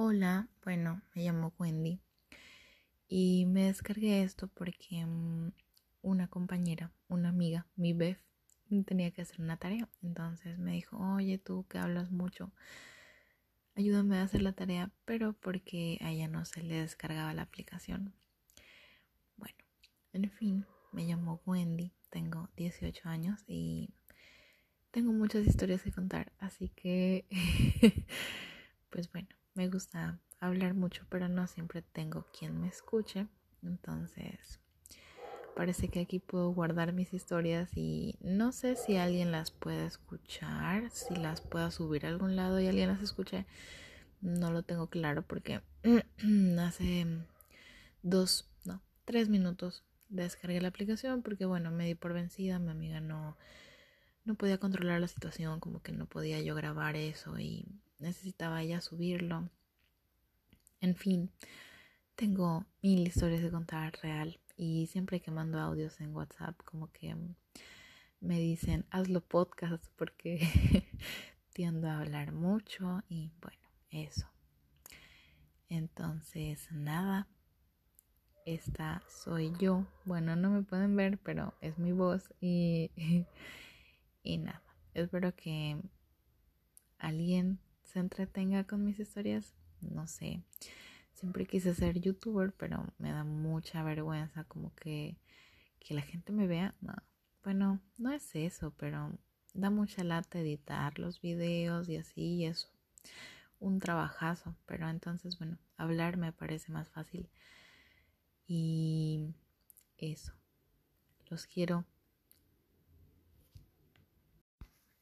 Hola, bueno, me llamo Wendy y me descargué esto porque mm, una compañera, una amiga, mi Beth, tenía que hacer una tarea. Entonces me dijo, oye, tú que hablas mucho, ayúdame a hacer la tarea, pero porque a ella no se le descargaba la aplicación. Bueno, en fin, me llamo Wendy, tengo 18 años y tengo muchas historias que contar, así que, pues bueno, me gusta hablar mucho, pero no siempre tengo quien me escuche. Entonces, parece que aquí puedo guardar mis historias y no sé si alguien las puede escuchar, si las pueda subir a algún lado y alguien las escuche. No lo tengo claro porque hace dos, no, tres minutos descargué la aplicación porque bueno, me di por vencida, mi amiga no no podía controlar la situación, como que no podía yo grabar eso y necesitaba ella subirlo. En fin, tengo mil historias de contar real y siempre que mando audios en WhatsApp como que me dicen hazlo podcast porque tiendo a hablar mucho y bueno, eso. Entonces, nada, esta soy yo. Bueno, no me pueden ver, pero es mi voz y Y nada, espero que alguien se entretenga con mis historias. No sé, siempre quise ser youtuber, pero me da mucha vergüenza como que, que la gente me vea. No, bueno, no es eso, pero da mucha lata editar los videos y así, y eso. Un trabajazo, pero entonces, bueno, hablar me parece más fácil. Y eso. Los quiero.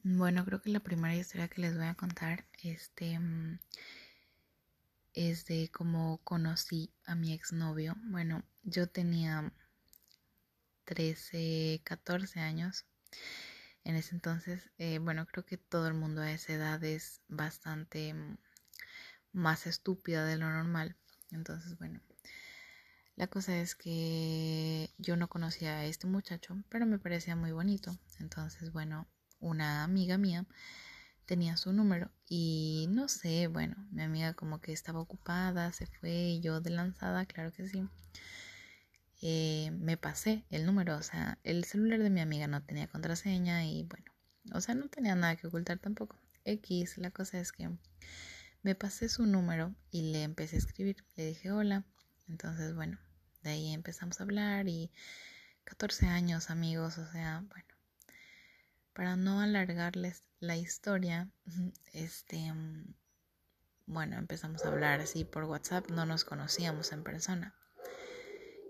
Bueno, creo que la primera historia que les voy a contar este, mm, es de cómo conocí a mi exnovio. Bueno, yo tenía 13, 14 años en ese entonces. Eh, bueno, creo que todo el mundo a esa edad es bastante mm, más estúpida de lo normal. Entonces, bueno, la cosa es que yo no conocía a este muchacho, pero me parecía muy bonito. Entonces, bueno, una amiga mía tenía su número y no sé, bueno, mi amiga como que estaba ocupada, se fue yo de lanzada, claro que sí. Eh, me pasé el número, o sea, el celular de mi amiga no tenía contraseña y bueno, o sea, no tenía nada que ocultar tampoco. X, la cosa es que me pasé su número y le empecé a escribir, le dije hola, entonces bueno, de ahí empezamos a hablar y 14 años amigos, o sea, bueno para no alargarles la historia, este, bueno, empezamos a hablar así por WhatsApp, no nos conocíamos en persona.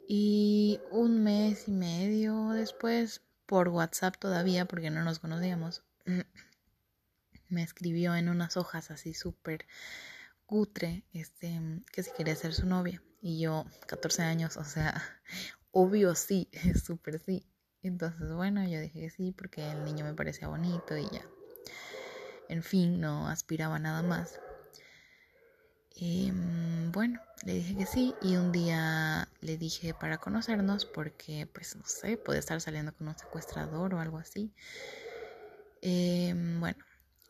Y un mes y medio después, por WhatsApp todavía, porque no nos conocíamos, me escribió en unas hojas así súper cutre, este, que si quería ser su novia. Y yo, 14 años, o sea, obvio sí, súper sí. Entonces, bueno, yo dije que sí porque el niño me parecía bonito y ya. En fin, no aspiraba nada más. Em, bueno, le dije que sí y un día le dije para conocernos porque, pues, no sé, puede estar saliendo con un secuestrador o algo así. Em, bueno,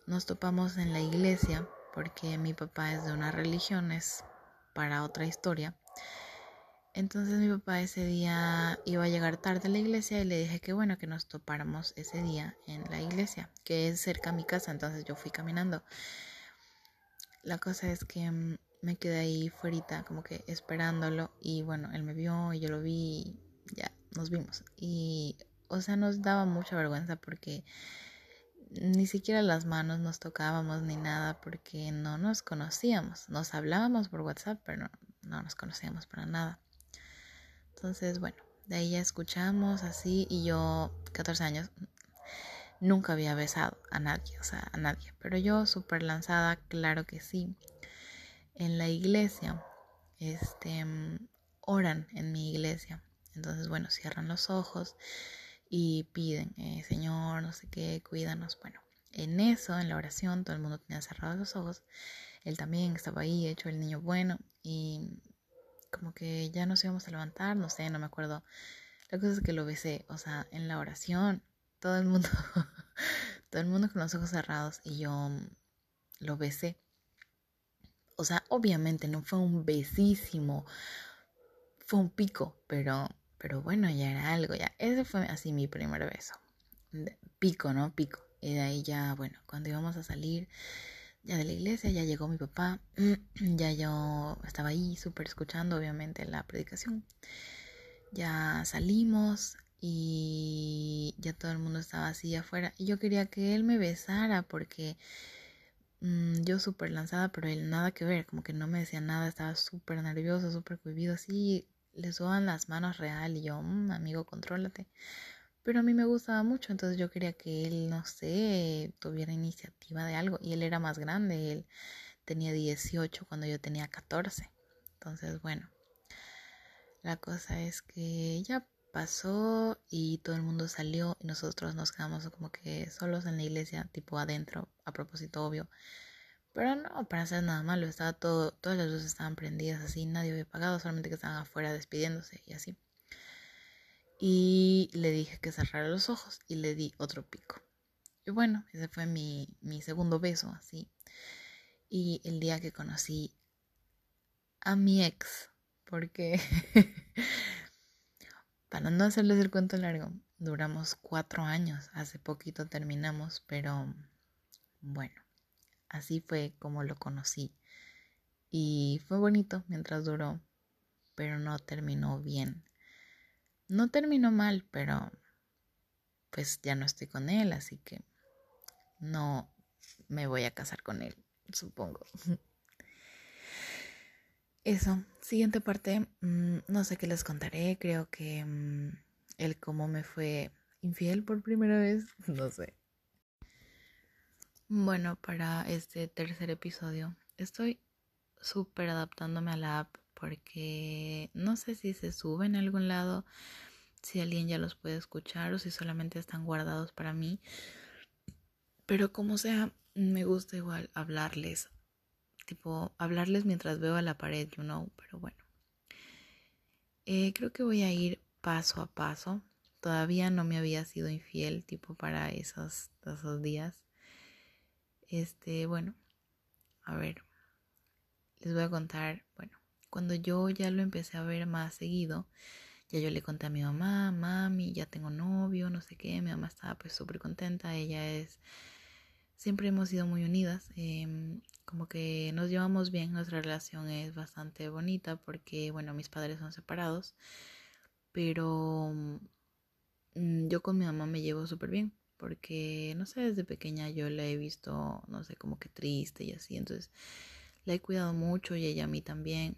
nos topamos en la iglesia porque mi papá es de una religión, es para otra historia. Entonces mi papá ese día iba a llegar tarde a la iglesia y le dije que bueno, que nos topáramos ese día en la iglesia, que es cerca a mi casa, entonces yo fui caminando. La cosa es que mm, me quedé ahí fuera, como que esperándolo y bueno, él me vio y yo lo vi y ya nos vimos. Y o sea, nos daba mucha vergüenza porque ni siquiera las manos nos tocábamos ni nada porque no nos conocíamos. Nos hablábamos por WhatsApp, pero no nos conocíamos para nada. Entonces, bueno, de ahí ya escuchamos así y yo, 14 años, nunca había besado a nadie, o sea, a nadie. Pero yo súper lanzada, claro que sí. En la iglesia, este, oran en mi iglesia. Entonces, bueno, cierran los ojos y piden, eh, Señor, no sé qué, cuídanos. Bueno, en eso, en la oración, todo el mundo tenía cerrados los ojos. Él también estaba ahí, hecho el niño bueno. Y como que ya nos íbamos a levantar, no sé, no me acuerdo. La cosa es que lo besé, o sea, en la oración, todo el mundo, todo el mundo con los ojos cerrados y yo lo besé. O sea, obviamente no fue un besísimo, fue un pico, pero, pero bueno, ya era algo, ya. Ese fue así mi primer beso. Pico, ¿no? Pico. Y de ahí ya, bueno, cuando íbamos a salir ya de la iglesia, ya llegó mi papá, ya yo estaba ahí súper escuchando, obviamente, la predicación. Ya salimos y ya todo el mundo estaba así afuera. Y yo quería que él me besara porque mm, yo súper lanzada, pero él nada que ver, como que no me decía nada, estaba súper nervioso, súper cohibido, así le suban las manos real y yo, mm, amigo, contrólate. Pero a mí me gustaba mucho, entonces yo quería que él, no sé, tuviera iniciativa de algo. Y él era más grande, él tenía 18 cuando yo tenía 14. Entonces, bueno, la cosa es que ya pasó y todo el mundo salió y nosotros nos quedamos como que solos en la iglesia, tipo adentro, a propósito obvio. Pero no, para hacer nada malo, estaba todo, todas las luces estaban prendidas así, nadie había pagado, solamente que estaban afuera despidiéndose y así. Y le dije que cerrara los ojos y le di otro pico. Y bueno, ese fue mi, mi segundo beso, así. Y el día que conocí a mi ex, porque para no hacerles el cuento largo, duramos cuatro años, hace poquito terminamos, pero bueno, así fue como lo conocí. Y fue bonito mientras duró, pero no terminó bien. No terminó mal, pero pues ya no estoy con él, así que no me voy a casar con él, supongo. Eso, siguiente parte, mm, no sé qué les contaré, creo que mm, el cómo me fue infiel por primera vez, no sé. Bueno, para este tercer episodio estoy súper adaptándome a la app porque no sé si se sube en algún lado, si alguien ya los puede escuchar o si solamente están guardados para mí. Pero como sea, me gusta igual hablarles, tipo hablarles mientras veo a la pared, you know, pero bueno. Eh, creo que voy a ir paso a paso. Todavía no me había sido infiel, tipo para esos, esos días. Este, bueno, a ver, les voy a contar, bueno, cuando yo ya lo empecé a ver más seguido, ya yo le conté a mi mamá, mami, ya tengo novio, no sé qué, mi mamá estaba pues súper contenta, ella es, siempre hemos sido muy unidas, em, como que nos llevamos bien, nuestra relación es bastante bonita porque, bueno, mis padres son separados, pero mm, yo con mi mamá me llevo súper bien porque, no sé, desde pequeña yo la he visto, no sé, como que triste y así, entonces la he cuidado mucho y ella a mí también.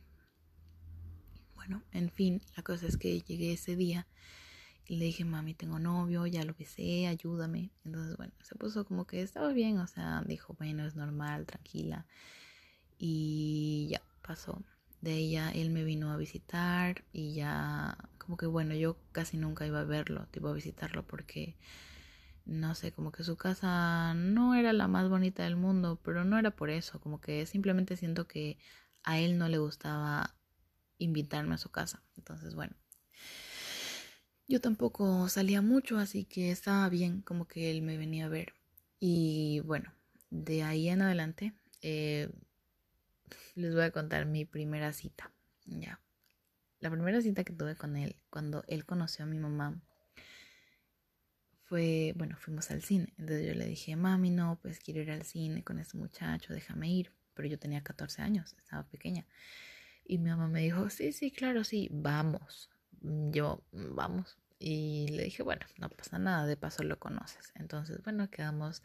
En fin, la cosa es que llegué ese día y le dije, mami, tengo novio, ya lo besé, ayúdame. Entonces, bueno, se puso como que estaba bien, o sea, dijo, bueno, es normal, tranquila. Y ya, pasó. De ella, él me vino a visitar y ya, como que bueno, yo casi nunca iba a verlo, tipo a visitarlo porque, no sé, como que su casa no era la más bonita del mundo, pero no era por eso, como que simplemente siento que a él no le gustaba invitarme a su casa. Entonces, bueno, yo tampoco salía mucho, así que estaba bien como que él me venía a ver. Y bueno, de ahí en adelante eh, les voy a contar mi primera cita. Ya. La primera cita que tuve con él, cuando él conoció a mi mamá, fue, bueno, fuimos al cine. Entonces yo le dije, mami, no, pues quiero ir al cine con este muchacho, déjame ir. Pero yo tenía 14 años, estaba pequeña. Y mi mamá me dijo, sí, sí, claro, sí, vamos. Mm, yo, mm, vamos. Y le dije, bueno, no pasa nada, de paso lo conoces. Entonces, bueno, quedamos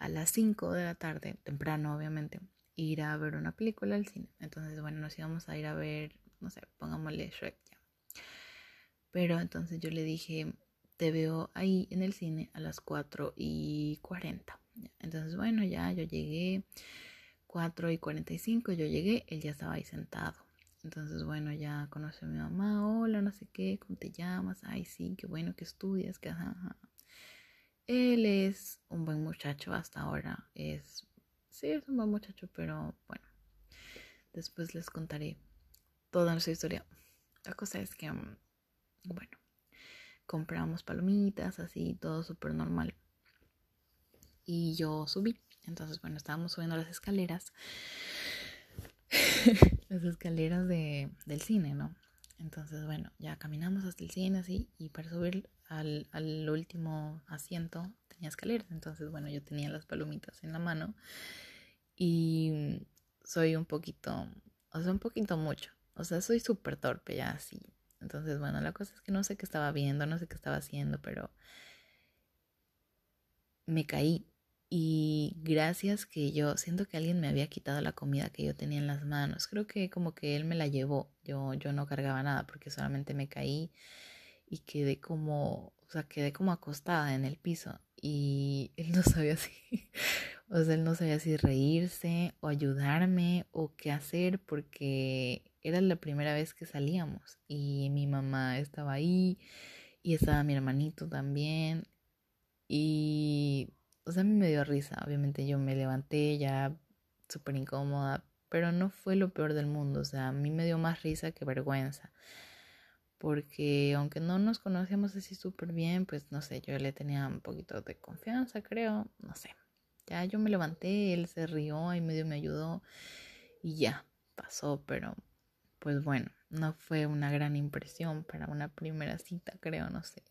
a las 5 de la tarde, temprano obviamente, ir a ver una película al cine. Entonces, bueno, nos íbamos a ir a ver, no sé, pongámosle Shrek ya. Pero entonces yo le dije, te veo ahí en el cine a las 4 y 40. Entonces, bueno, ya yo llegué 4 y 45 yo llegué, él ya estaba ahí sentado. Entonces, bueno, ya conoció a mi mamá, hola, no sé qué, ¿cómo te llamas? Ay, sí, qué bueno que estudias, que Él es un buen muchacho hasta ahora, es, sí, es un buen muchacho, pero bueno, después les contaré toda nuestra historia. La cosa es que, mm, bueno, compramos palomitas, así, todo súper normal. Y yo subí. Entonces, bueno, estábamos subiendo las escaleras. las escaleras de, del cine, ¿no? Entonces, bueno, ya caminamos hasta el cine así y para subir al, al último asiento tenía escaleras. Entonces, bueno, yo tenía las palomitas en la mano y soy un poquito, o sea, un poquito mucho. O sea, soy súper torpe ya así. Entonces, bueno, la cosa es que no sé qué estaba viendo, no sé qué estaba haciendo, pero me caí y gracias que yo siento que alguien me había quitado la comida que yo tenía en las manos. Creo que como que él me la llevó. Yo, yo no cargaba nada porque solamente me caí y quedé como, o sea, quedé como acostada en el piso y él no sabía si, o sea, él no sabía si reírse o ayudarme o qué hacer porque era la primera vez que salíamos y mi mamá estaba ahí y estaba mi hermanito también y o sea, a mí me dio risa. Obviamente yo me levanté ya súper incómoda, pero no fue lo peor del mundo. O sea, a mí me dio más risa que vergüenza. Porque aunque no nos conocíamos así súper bien, pues no sé, yo le tenía un poquito de confianza, creo. No sé. Ya yo me levanté, él se rió y medio me ayudó y ya pasó, pero pues bueno, no fue una gran impresión para una primera cita, creo, no sé.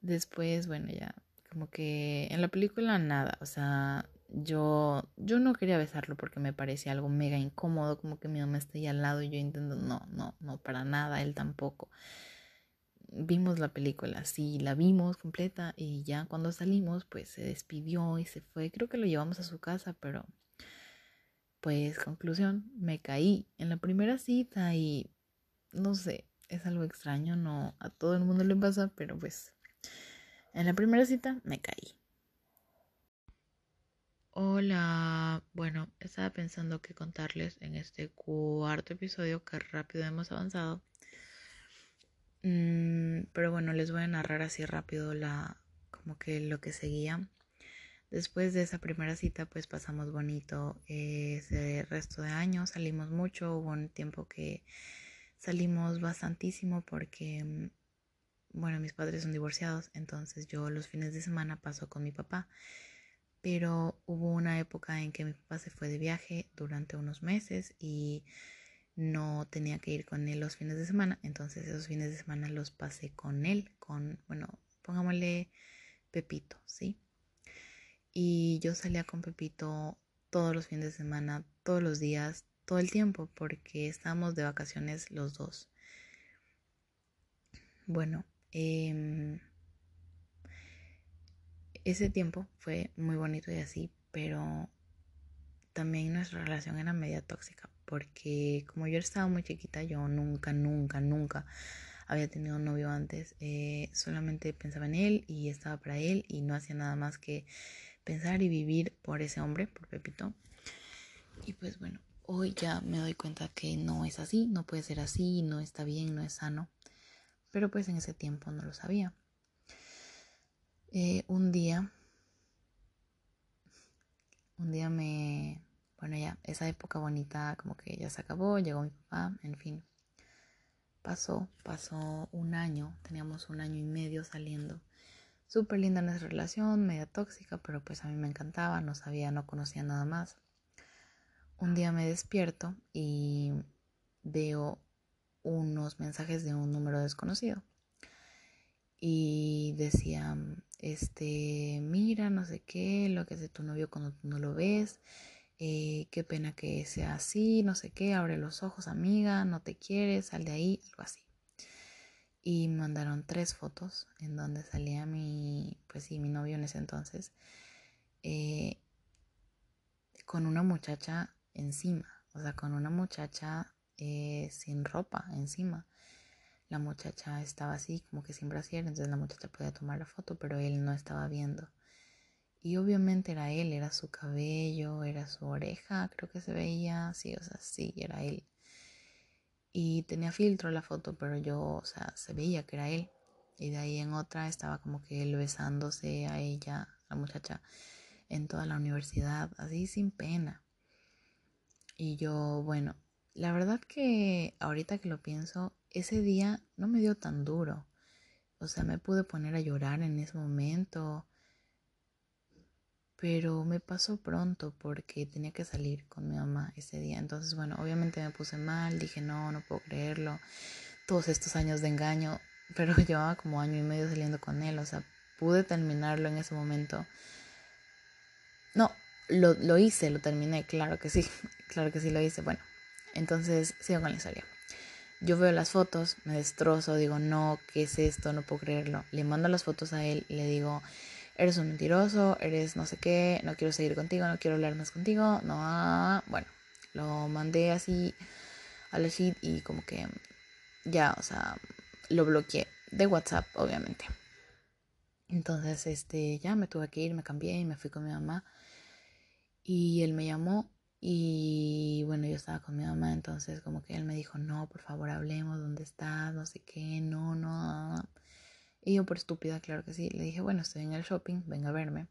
Después, bueno, ya como que en la película nada, o sea, yo, yo no quería besarlo porque me parecía algo mega incómodo, como que mi mamá está ahí al lado y yo intento, no, no, no, para nada, él tampoco. Vimos la película, sí, la vimos completa y ya cuando salimos, pues se despidió y se fue. Creo que lo llevamos a su casa, pero pues conclusión, me caí en la primera cita y no sé, es algo extraño, no a todo el mundo le pasa, pero pues en la primera cita me caí. Hola, bueno, estaba pensando que contarles en este cuarto episodio que rápido hemos avanzado. Mm, pero bueno, les voy a narrar así rápido la como que lo que seguía. Después de esa primera cita, pues pasamos bonito ese resto de años, salimos mucho, hubo un tiempo que salimos bastantísimo porque mm, bueno, mis padres son divorciados, entonces yo los fines de semana paso con mi papá. Pero hubo una época en que mi papá se fue de viaje durante unos meses y no tenía que ir con él los fines de semana, entonces esos fines de semana los pasé con él, con, bueno, pongámosle Pepito, ¿sí? Y yo salía con Pepito todos los fines de semana, todos los días, todo el tiempo, porque estábamos de vacaciones los dos. Bueno, Em, ese tiempo fue muy bonito y así, pero también nuestra relación era media tóxica, porque como yo estaba muy chiquita, yo nunca, nunca, nunca había tenido un novio antes, eh, solamente pensaba en él y estaba para él y no hacía nada más que pensar y vivir por ese hombre, por Pepito. Y pues bueno, hoy ya me doy cuenta que no es así, no puede ser así, no está bien, no es sano pero pues en ese tiempo no lo sabía. Eh, un día, un día me, bueno ya, esa época bonita como que ya se acabó, llegó mi papá, en fin. Pasó, pasó un año, teníamos un año y medio saliendo. Súper linda nuestra relación, media tóxica, pero pues a mí me encantaba, no sabía, no conocía nada más. Un día me despierto y veo unos mensajes de un número desconocido. Y decía, este, mira, no sé qué, lo que de tu novio cuando no lo ves, eh, qué pena que sea así, no sé qué, abre los ojos, amiga, no te quieres, sal de ahí, algo así. Y mandaron tres fotos en donde salía mi, pues sí, mi novio en ese entonces, eh, con una muchacha encima, o sea, con una muchacha eh, sin ropa encima. La muchacha estaba así, como que sin brasier, entonces la muchacha podía tomar la foto, pero él no estaba viendo. Y obviamente era él, era su cabello, era su oreja, creo que se veía, sí, o sea, sí, era él. Y tenía filtro la foto, pero yo, o sea, se veía que era él. Y de ahí en otra estaba como que él besándose a ella, la muchacha, en toda la universidad, así sin pena. Y yo, bueno, la verdad que ahorita que lo pienso, ese día no me dio tan duro. O sea, me pude poner a llorar en ese momento. pero me pasó pronto porque tenía que salir con mi mamá ese día. Entonces, bueno, obviamente me puse mal, dije, no, no puedo creerlo. Todos estos años de engaño, pero llevaba como año y medio saliendo con él, o sea, pude terminarlo en ese momento. No, lo, lo hice, lo terminé, claro que sí, claro que sí lo hice. Bueno, entonces sigo con la historia. Yo veo las fotos, me destrozo, digo, no, ¿qué es esto? No puedo creerlo. Le mando las fotos a él y le digo, eres un mentiroso, eres no sé qué, no quiero seguir contigo, no quiero hablar más contigo, no, ah, bueno, lo mandé así a la sheet y como que ya, o sea, lo bloqueé de WhatsApp, obviamente. Entonces, este, ya me tuve que ir, me cambié y me fui con mi mamá. Y él me llamó y bueno, yo estaba con mi mamá, entonces como que él me dijo, no, por favor, hablemos, ¿dónde estás? No sé qué, no, no. Y yo por estúpida, claro que sí, le dije, bueno, estoy en el shopping, venga a verme.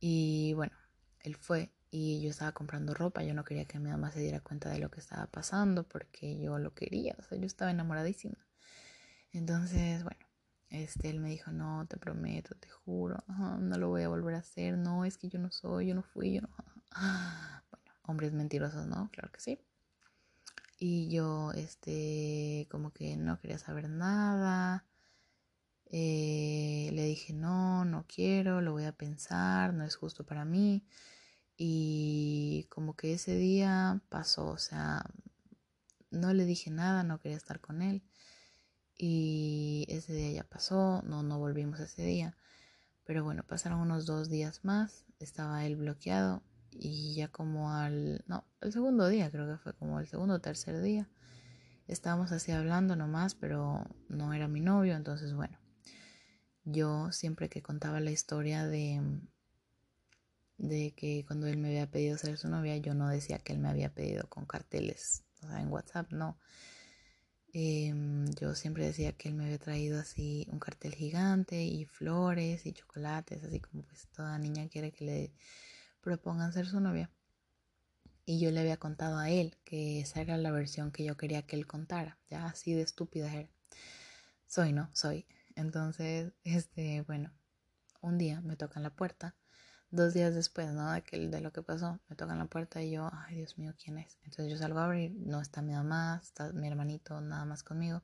Y bueno, él fue y yo estaba comprando ropa, yo no quería que mi mamá se diera cuenta de lo que estaba pasando porque yo lo quería, o sea, yo estaba enamoradísima. Entonces, bueno, este, él me dijo, no, te prometo, te juro, no lo voy a volver a hacer, no, es que yo no soy, yo no fui, yo no... Hombres mentirosos, ¿no? Claro que sí. Y yo, este, como que no quería saber nada. Eh, le dije, no, no quiero, lo voy a pensar, no es justo para mí. Y como que ese día pasó, o sea, no le dije nada, no quería estar con él. Y ese día ya pasó, no, no volvimos ese día. Pero bueno, pasaron unos dos días más, estaba él bloqueado y ya como al, no, el segundo día creo que fue como el segundo o tercer día. Estábamos así hablando nomás, pero no era mi novio, entonces bueno yo siempre que contaba la historia de, de que cuando él me había pedido ser su novia, yo no decía que él me había pedido con carteles, o sea, en WhatsApp, no. Em, yo siempre decía que él me había traído así un cartel gigante y flores y chocolates, así como pues toda niña quiere que le propongan ser su novia. Y yo le había contado a él que esa era la versión que yo quería que él contara, ya así de estúpida era. Soy, ¿no? Soy. Entonces, este, bueno, un día me tocan la puerta, dos días después, ¿no? De, que, de lo que pasó, me tocan la puerta y yo, ay Dios mío, ¿quién es? Entonces yo salgo a abrir, no está mi mamá, está mi hermanito nada más conmigo.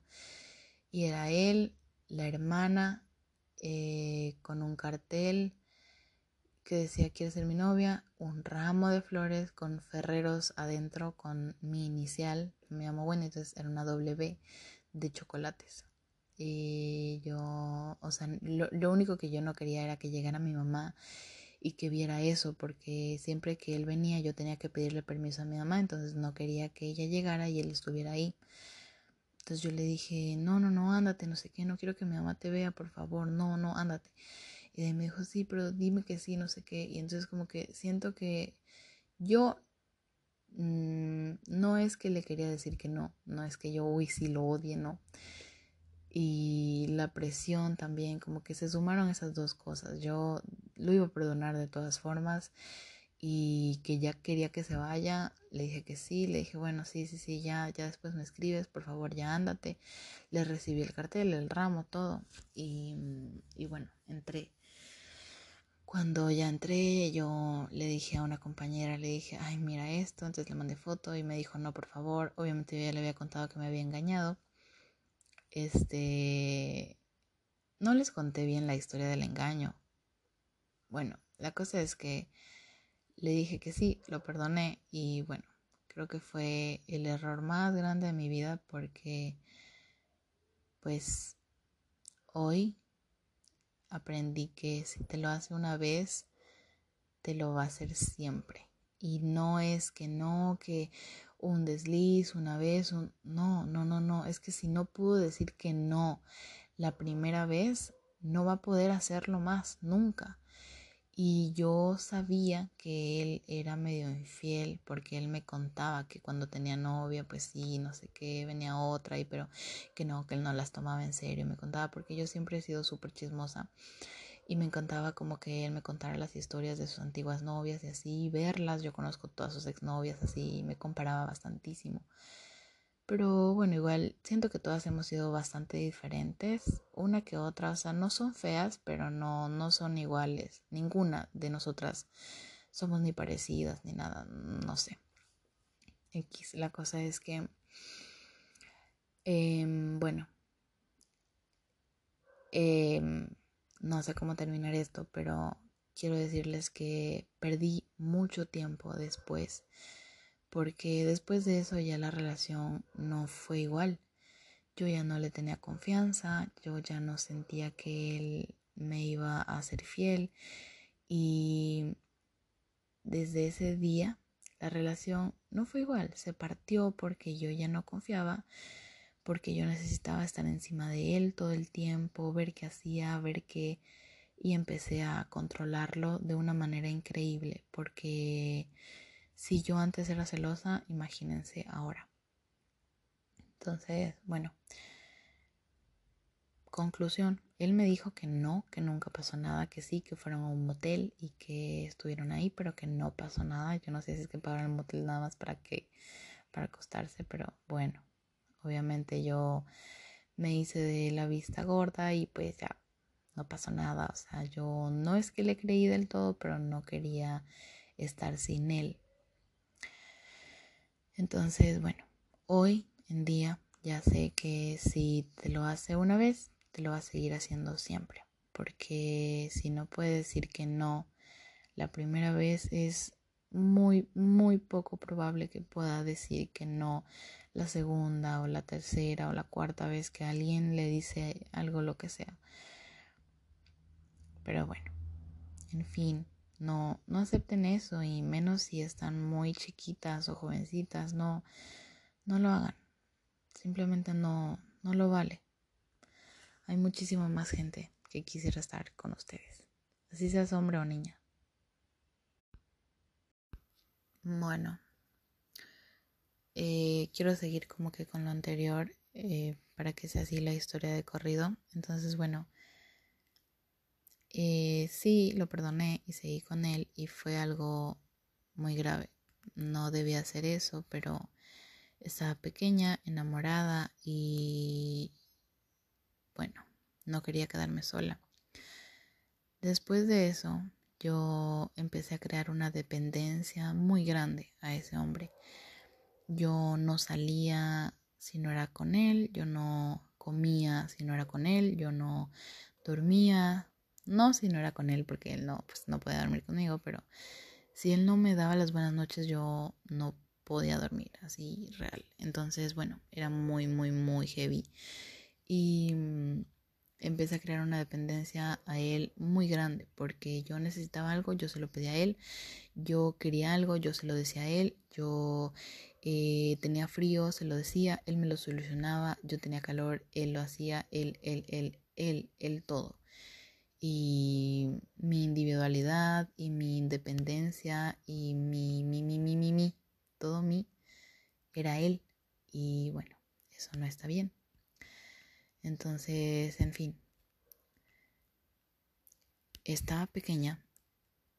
Y era él, la hermana, eh, con un cartel que decía quiere ser mi novia, un ramo de flores con ferreros adentro con mi inicial, me llamo bueno, entonces era una W de chocolates. Y yo, o sea, lo, único que yo no quería era que llegara mi mamá y que viera eso, porque siempre que él venía yo tenía que pedirle permiso a mi mamá, entonces no quería que ella llegara y él estuviera ahí. Entonces yo le dije, no, no, no, ándate, no sé qué, no quiero que mi mamá te vea, por favor, no, no, ándate. Y me dijo, sí, pero dime que sí, no sé qué. Y entonces como que siento que yo mm, no es que le quería decir que no, no es que yo, uy, sí lo odie, no y la presión también, como que se sumaron esas dos cosas. Yo lo iba a perdonar de todas formas y que ya quería que se vaya, le dije que sí, le dije, bueno, sí, sí, sí, ya, ya después me escribes, por favor, ya ándate. Le recibí el cartel, el ramo, todo y, y bueno, entré. Cuando ya entré, yo le dije a una compañera, le dije, ay, mira esto, entonces le mandé foto y me dijo, no, por favor, obviamente yo ya le había contado que me había engañado este, no les conté bien la historia del engaño. Bueno, la cosa es que le dije que sí, lo perdoné y bueno, creo que fue el error más grande de mi vida porque pues hoy aprendí que si te lo hace una vez, te lo va a hacer siempre. Y no es que no, que un desliz una vez, un... no, no, no, no, es que si no pudo decir que no la primera vez, no va a poder hacerlo más, nunca. Y yo sabía que él era medio infiel porque él me contaba que cuando tenía novia, pues sí, no sé qué, venía otra y pero que no, que él no las tomaba en serio. Me contaba porque yo siempre he sido súper chismosa y me encantaba como que él me contara las historias de sus antiguas novias y así, verlas. Yo conozco todas sus exnovias así y me comparaba bastantísimo. Pero bueno, igual siento que todas hemos sido bastante diferentes, una que otra, o sea, no son feas, pero no, no son iguales. Ninguna de nosotras somos ni parecidas ni nada, no sé. X, la cosa es que, em, bueno, em, no sé cómo terminar esto, pero quiero decirles que perdí mucho tiempo después, porque después de eso ya la relación no fue igual. Yo ya no le tenía confianza, yo ya no sentía que él me iba a ser fiel y desde ese día la relación no fue igual, se partió porque yo ya no confiaba, porque yo necesitaba estar encima de él todo el tiempo, ver qué hacía, ver qué... Y empecé a controlarlo de una manera increíble, porque si yo antes era celosa, imagínense ahora. Entonces, bueno, conclusión, él me dijo que no, que nunca pasó nada, que sí, que fueron a un motel y que estuvieron ahí, pero que no pasó nada. Yo no sé si es que pagaron el motel nada más para que para acostarse, pero bueno, obviamente yo me hice de la vista gorda y pues ya no pasó nada, o sea, yo no es que le creí del todo, pero no quería estar sin él. Entonces, bueno, hoy en día ya sé que si te lo hace una vez, lo va a seguir haciendo siempre. Porque si no puede decir que no la primera vez es muy, muy poco probable que pueda decir que no la segunda o la tercera o la cuarta vez que alguien le dice algo, lo que sea. Pero bueno, en fin, no, no acepten eso y menos si están muy chiquitas o jovencitas, no, no lo hagan. Simplemente no, no lo vale hay muchísima más gente que quisiera estar con ustedes, así seas hombre o niña. Bueno, eh, quiero seguir como que con lo anterior eh, para que sea así la historia de corrido. Entonces, bueno, sí, lo perdoné y seguí con él y fue algo muy grave. No debía hacer eso, pero estaba pequeña, enamorada y bueno, no quería quedarme sola. Después de eso, yo empecé a crear una dependencia muy grande a ese hombre. Yo no salía si no era con él, yo no comía si no era con él, yo no dormía, no si no era con él, porque él no, pues no podía dormir conmigo, pero si él no me daba las buenas noches, yo no podía dormir, así real. Entonces, bueno, era muy, muy, muy heavy. Y mm, empecé a crear una dependencia a él muy grande porque yo necesitaba algo, yo se lo pedía a él, yo quería algo, yo se lo decía a él, yo eh, tenía frío, se lo decía, él me lo solucionaba, yo tenía calor, él lo hacía, él, él, él, él, él todo. Y mi individualidad y mi independencia y mi, mi, mi, mi, mi, mi, todo mi, era él. Y bueno, eso no está bien. Entonces, en fin, estaba pequeña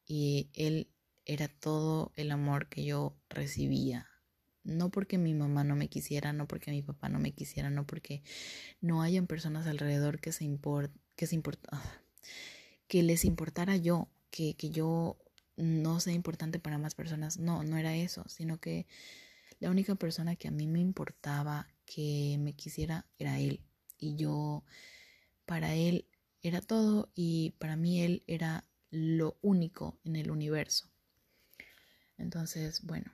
y él era todo el amor que yo recibía. No porque mi mamá no me quisiera, no porque mi papá no me quisiera, no porque no hayan personas alrededor que se import, que se ah, que les importara yo, que, que yo no sea importante para más personas. No, no era eso, sino que la única persona que a mí me importaba que me quisiera era él y yo para él era todo y para mí él era lo único en el universo. Entonces, bueno,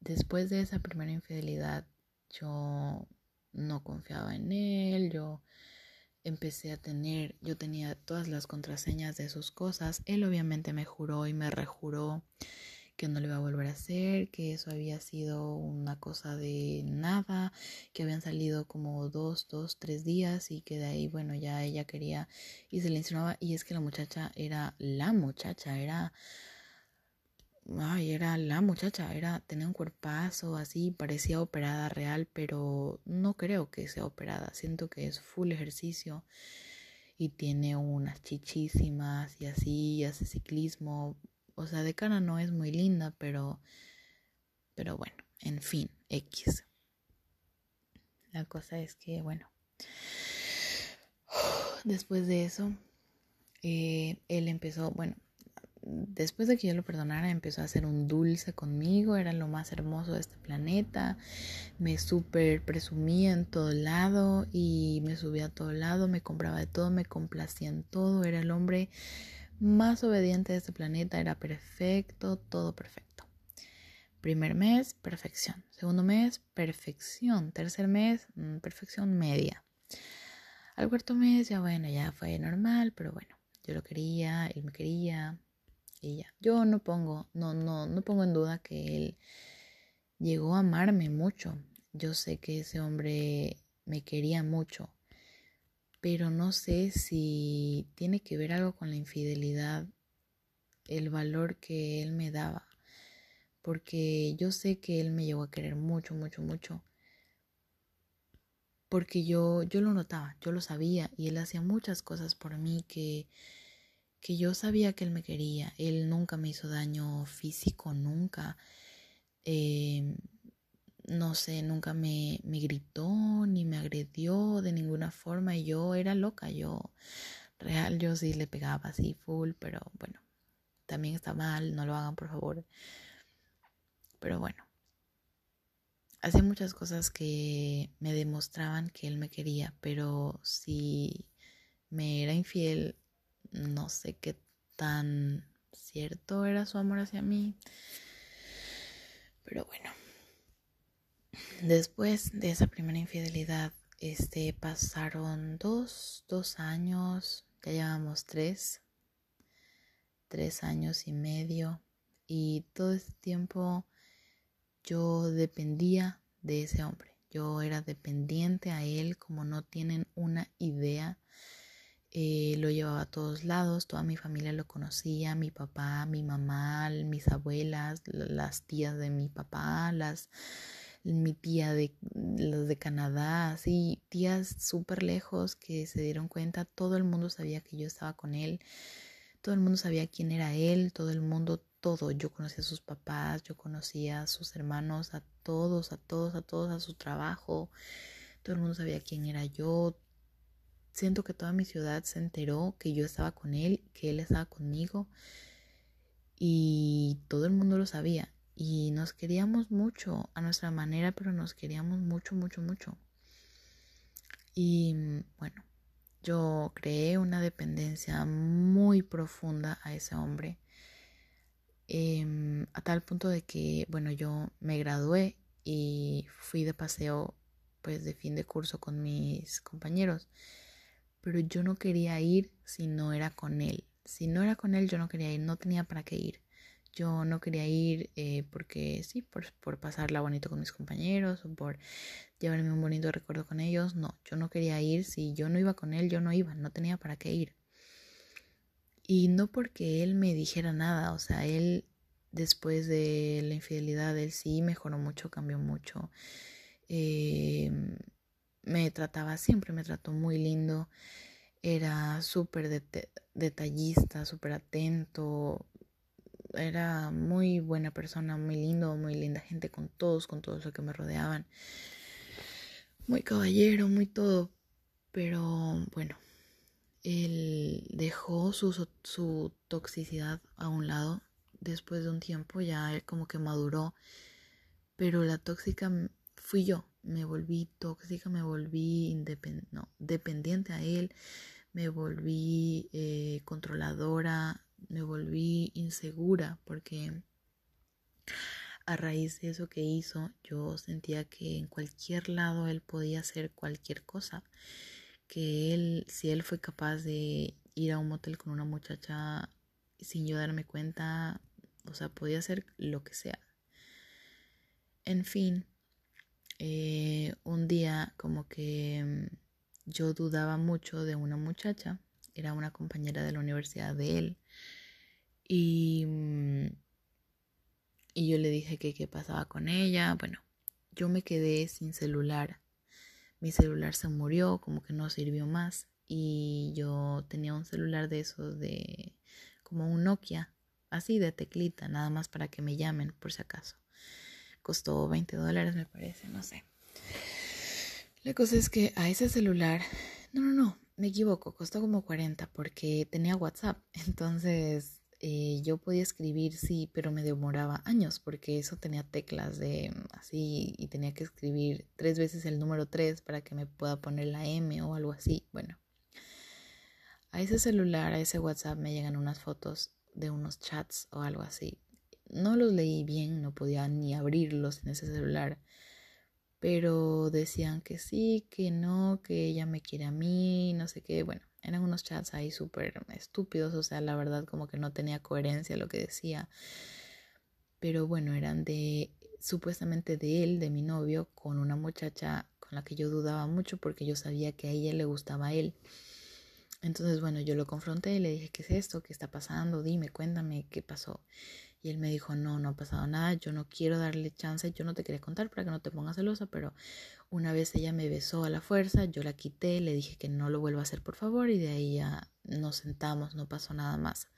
después de esa primera infidelidad yo no confiaba en él, yo empecé a tener, yo tenía todas las contraseñas de sus cosas, él obviamente me juró y me rejuró que no le iba a volver a hacer, que eso había sido una cosa de nada, que habían salido como dos, dos, tres días y que de ahí, bueno, ya ella quería y se le insinuaba y es que la muchacha era la muchacha, era... Ay, era la muchacha, era, tenía un cuerpazo así, parecía operada real, pero no creo que sea operada, siento que es full ejercicio y tiene unas chichísimas y así, hace ciclismo, o sea, de cara no es muy linda, pero, pero bueno, en fin, X. La cosa es que, bueno, después de eso, eh, él empezó, bueno, después de que yo lo perdonara, empezó a hacer un dulce conmigo, era lo más hermoso de este planeta, me súper presumía en todo lado y me subía a todo lado, me compraba de todo, me complacía en todo, era el hombre más obediente de este planeta, era perfecto, todo perfecto. Primer mes, perfección. Segundo mes, perfección. Tercer mes, mm, perfección media. Al cuarto mes, ya bueno, ya fue normal, pero bueno, yo lo quería, él me quería, yo no pongo, no, no, no pongo en duda que él llegó a amarme mucho. Yo sé que ese hombre me quería mucho, pero no sé si tiene que ver algo con la infidelidad, el valor que él me daba, porque yo sé que él me llegó a querer mucho, mucho, mucho, porque yo, yo lo notaba, yo lo sabía y él hacía muchas cosas por mí que que yo sabía que él me quería. Él nunca me hizo daño físico, nunca. Em, no sé, nunca me, me gritó ni me agredió de ninguna forma. Y yo era loca, yo real, yo sí le pegaba así full, pero bueno, también está mal, no lo hagan por favor. Pero bueno, hacía muchas cosas que me demostraban que él me quería, pero si me era infiel, no sé qué tan cierto era su amor hacia mí. Pero bueno, después de esa primera infidelidad, este, pasaron dos, dos años, ya llevamos tres, tres años y medio. Y todo ese tiempo yo dependía de ese hombre. Yo era dependiente a él como no tienen una idea. Eh, lo llevaba a todos lados, toda mi familia lo conocía, mi papá, mi mamá, mis abuelas, las tías de mi papá, las mi tía de los de Canadá, así tías súper lejos que se dieron cuenta, todo el mundo sabía que yo estaba con él, todo el mundo sabía quién era él, todo el mundo, todo, yo conocía a sus papás, yo conocía a sus hermanos, a todos, a todos, a todos, a su trabajo, todo el mundo sabía quién era yo, siento que toda mi ciudad se enteró que yo estaba con él, que él estaba conmigo y todo el mundo lo sabía y nos queríamos mucho a nuestra manera, pero nos queríamos mucho, mucho, mucho. Y bueno, yo creé una dependencia muy profunda a ese hombre. Em, a tal punto de que, bueno, yo me gradué y fui de paseo pues de fin de curso con mis compañeros pero yo no quería ir si no era con él. Si no era con él, yo no quería ir, no tenía para qué ir. Yo no quería ir eh, porque sí, por, por pasarla bonito con mis compañeros o por llevarme un bonito recuerdo con ellos. No, yo no quería ir. Si yo no iba con él, yo no iba, no tenía para qué ir. Y no porque él me dijera nada, o sea, él después de la infidelidad, él sí mejoró mucho, cambió mucho. Eh, me trataba siempre, me trató muy lindo, era súper detallista, súper atento, era muy buena persona, muy lindo, muy linda gente con todos, con todos los que me rodeaban, muy caballero, muy todo, pero bueno, él dejó su, su toxicidad a un lado. Después de un tiempo, ya él como que maduró, pero la tóxica fui yo, me volví tóxica, me volví no, dependiente a él, me volví eh, controladora, me volví insegura porque a raíz de eso que hizo yo sentía que en cualquier lado él podía hacer cualquier cosa, que él, si él fue capaz de ir a un motel con una muchacha sin yo darme cuenta, o sea, podía hacer lo que sea. En fin, eh, un día como que mm, yo dudaba mucho de una muchacha, era una compañera de la universidad de él, y, mm, y yo le dije que qué pasaba con ella, bueno, yo me quedé sin celular, mi celular se murió, como que no sirvió más, y yo tenía un celular de esos de como un Nokia, así de teclita, nada más para que me llamen por si acaso costó 20 dólares me parece, no sé. La cosa es que a ese celular, no, no, no, me equivoco, costó como 40 porque tenía WhatsApp. Entonces eh, yo podía escribir, sí, pero me demoraba años porque eso tenía teclas de así y tenía que escribir tres veces el número 3 para que me pueda poner la M o algo así. Bueno, a ese celular, a ese WhatsApp me llegan unas fotos de unos chats o algo así. No los leí bien, no podía ni abrirlos en ese celular pero decían que sí, que no, que ella me quiere a mí, no sé qué, bueno, eran unos chats ahí súper estúpidos, o sea, la verdad como que no tenía coherencia lo que decía, pero bueno, eran de supuestamente de él, de mi novio, con una muchacha con la que yo dudaba mucho porque yo sabía que a ella le gustaba a él. Entonces, bueno, yo lo confronté y le dije, ¿qué es esto? ¿Qué está pasando? Dime, cuéntame, ¿qué pasó? Y él me dijo, no, no ha pasado nada, yo no quiero darle chance, yo no te quería contar para que no te pongas celosa, pero una vez ella me besó a la fuerza, yo la quité, le dije que no lo vuelva a hacer por favor y de ahí ya nos sentamos, no pasó nada más.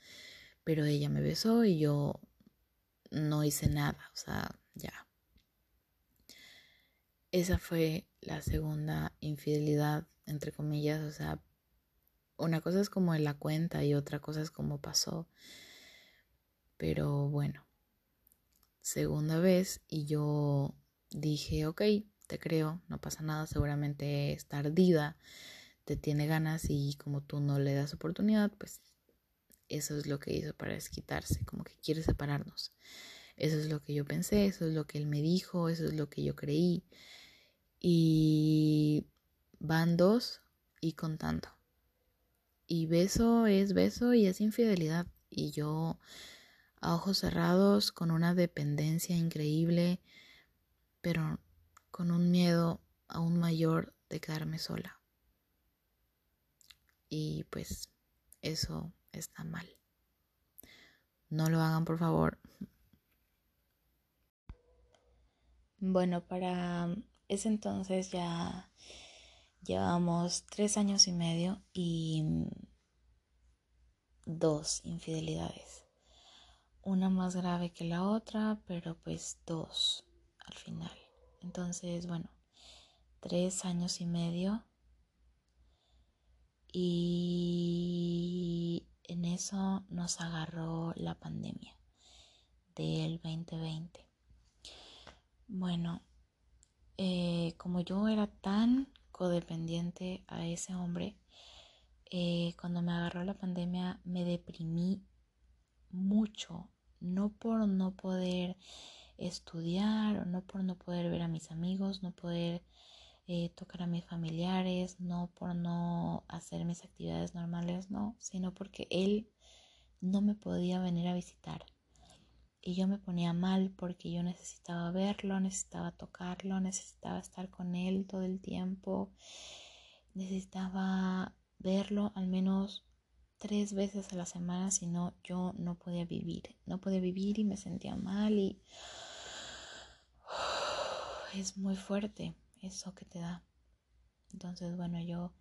Pero ella me besó y yo no hice nada, o sea, ya. Esa fue la segunda infidelidad, entre comillas, o sea, una cosa es como en la cuenta y otra cosa es como pasó. Pero bueno, segunda vez y yo dije, ok, te creo, no pasa nada, seguramente está ardida, te tiene ganas y como tú no le das oportunidad, pues eso es lo que hizo para desquitarse, como que quiere separarnos. Eso es lo que yo pensé, eso es lo que él me dijo, eso es lo que yo creí. Y van dos y contando. Y beso es beso y es infidelidad. Y yo a ojos cerrados, con una dependencia increíble, pero con un miedo aún mayor de quedarme sola. Y pues eso está mal. No lo hagan, por favor. Bueno, para ese entonces ya llevamos tres años y medio y dos infidelidades una más grave que la otra, pero pues dos al final. Entonces, bueno, tres años y medio. Y en eso nos agarró la pandemia del 2020. Bueno, eh, como yo era tan codependiente a ese hombre, eh, cuando me agarró la pandemia me deprimí mucho, no por no poder estudiar, o no por no poder ver a mis amigos, no poder eh, tocar a mis familiares, no por no hacer mis actividades normales, no, sino porque él no me podía venir a visitar. Y yo me ponía mal porque yo necesitaba verlo, necesitaba tocarlo, necesitaba estar con él todo el tiempo, necesitaba verlo al menos tres veces a la semana, si no, yo no podía vivir. No podía vivir y me sentía mal y es muy fuerte eso que te da. Entonces, bueno, yo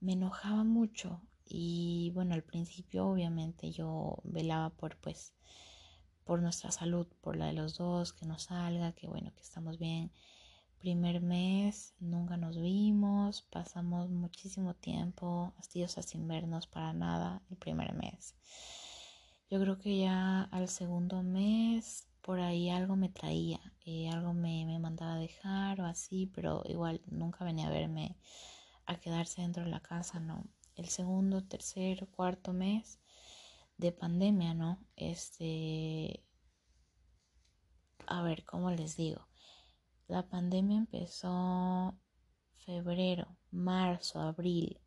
me enojaba mucho y bueno, al principio obviamente yo velaba por pues por nuestra salud, por la de los dos, que no salga, que bueno, que estamos bien primer mes nunca nos vimos, pasamos muchísimo tiempo hastiosa sin vernos para nada el primer mes. Yo creo que ya al segundo mes por ahí algo me traía, eh, algo me, me mandaba a dejar o así, pero igual nunca venía a verme a quedarse dentro de la casa, ¿no? El segundo, tercer, cuarto mes de pandemia, ¿no? Este, a ver, ¿cómo les digo? La pandemia empezó febrero, marzo, abril.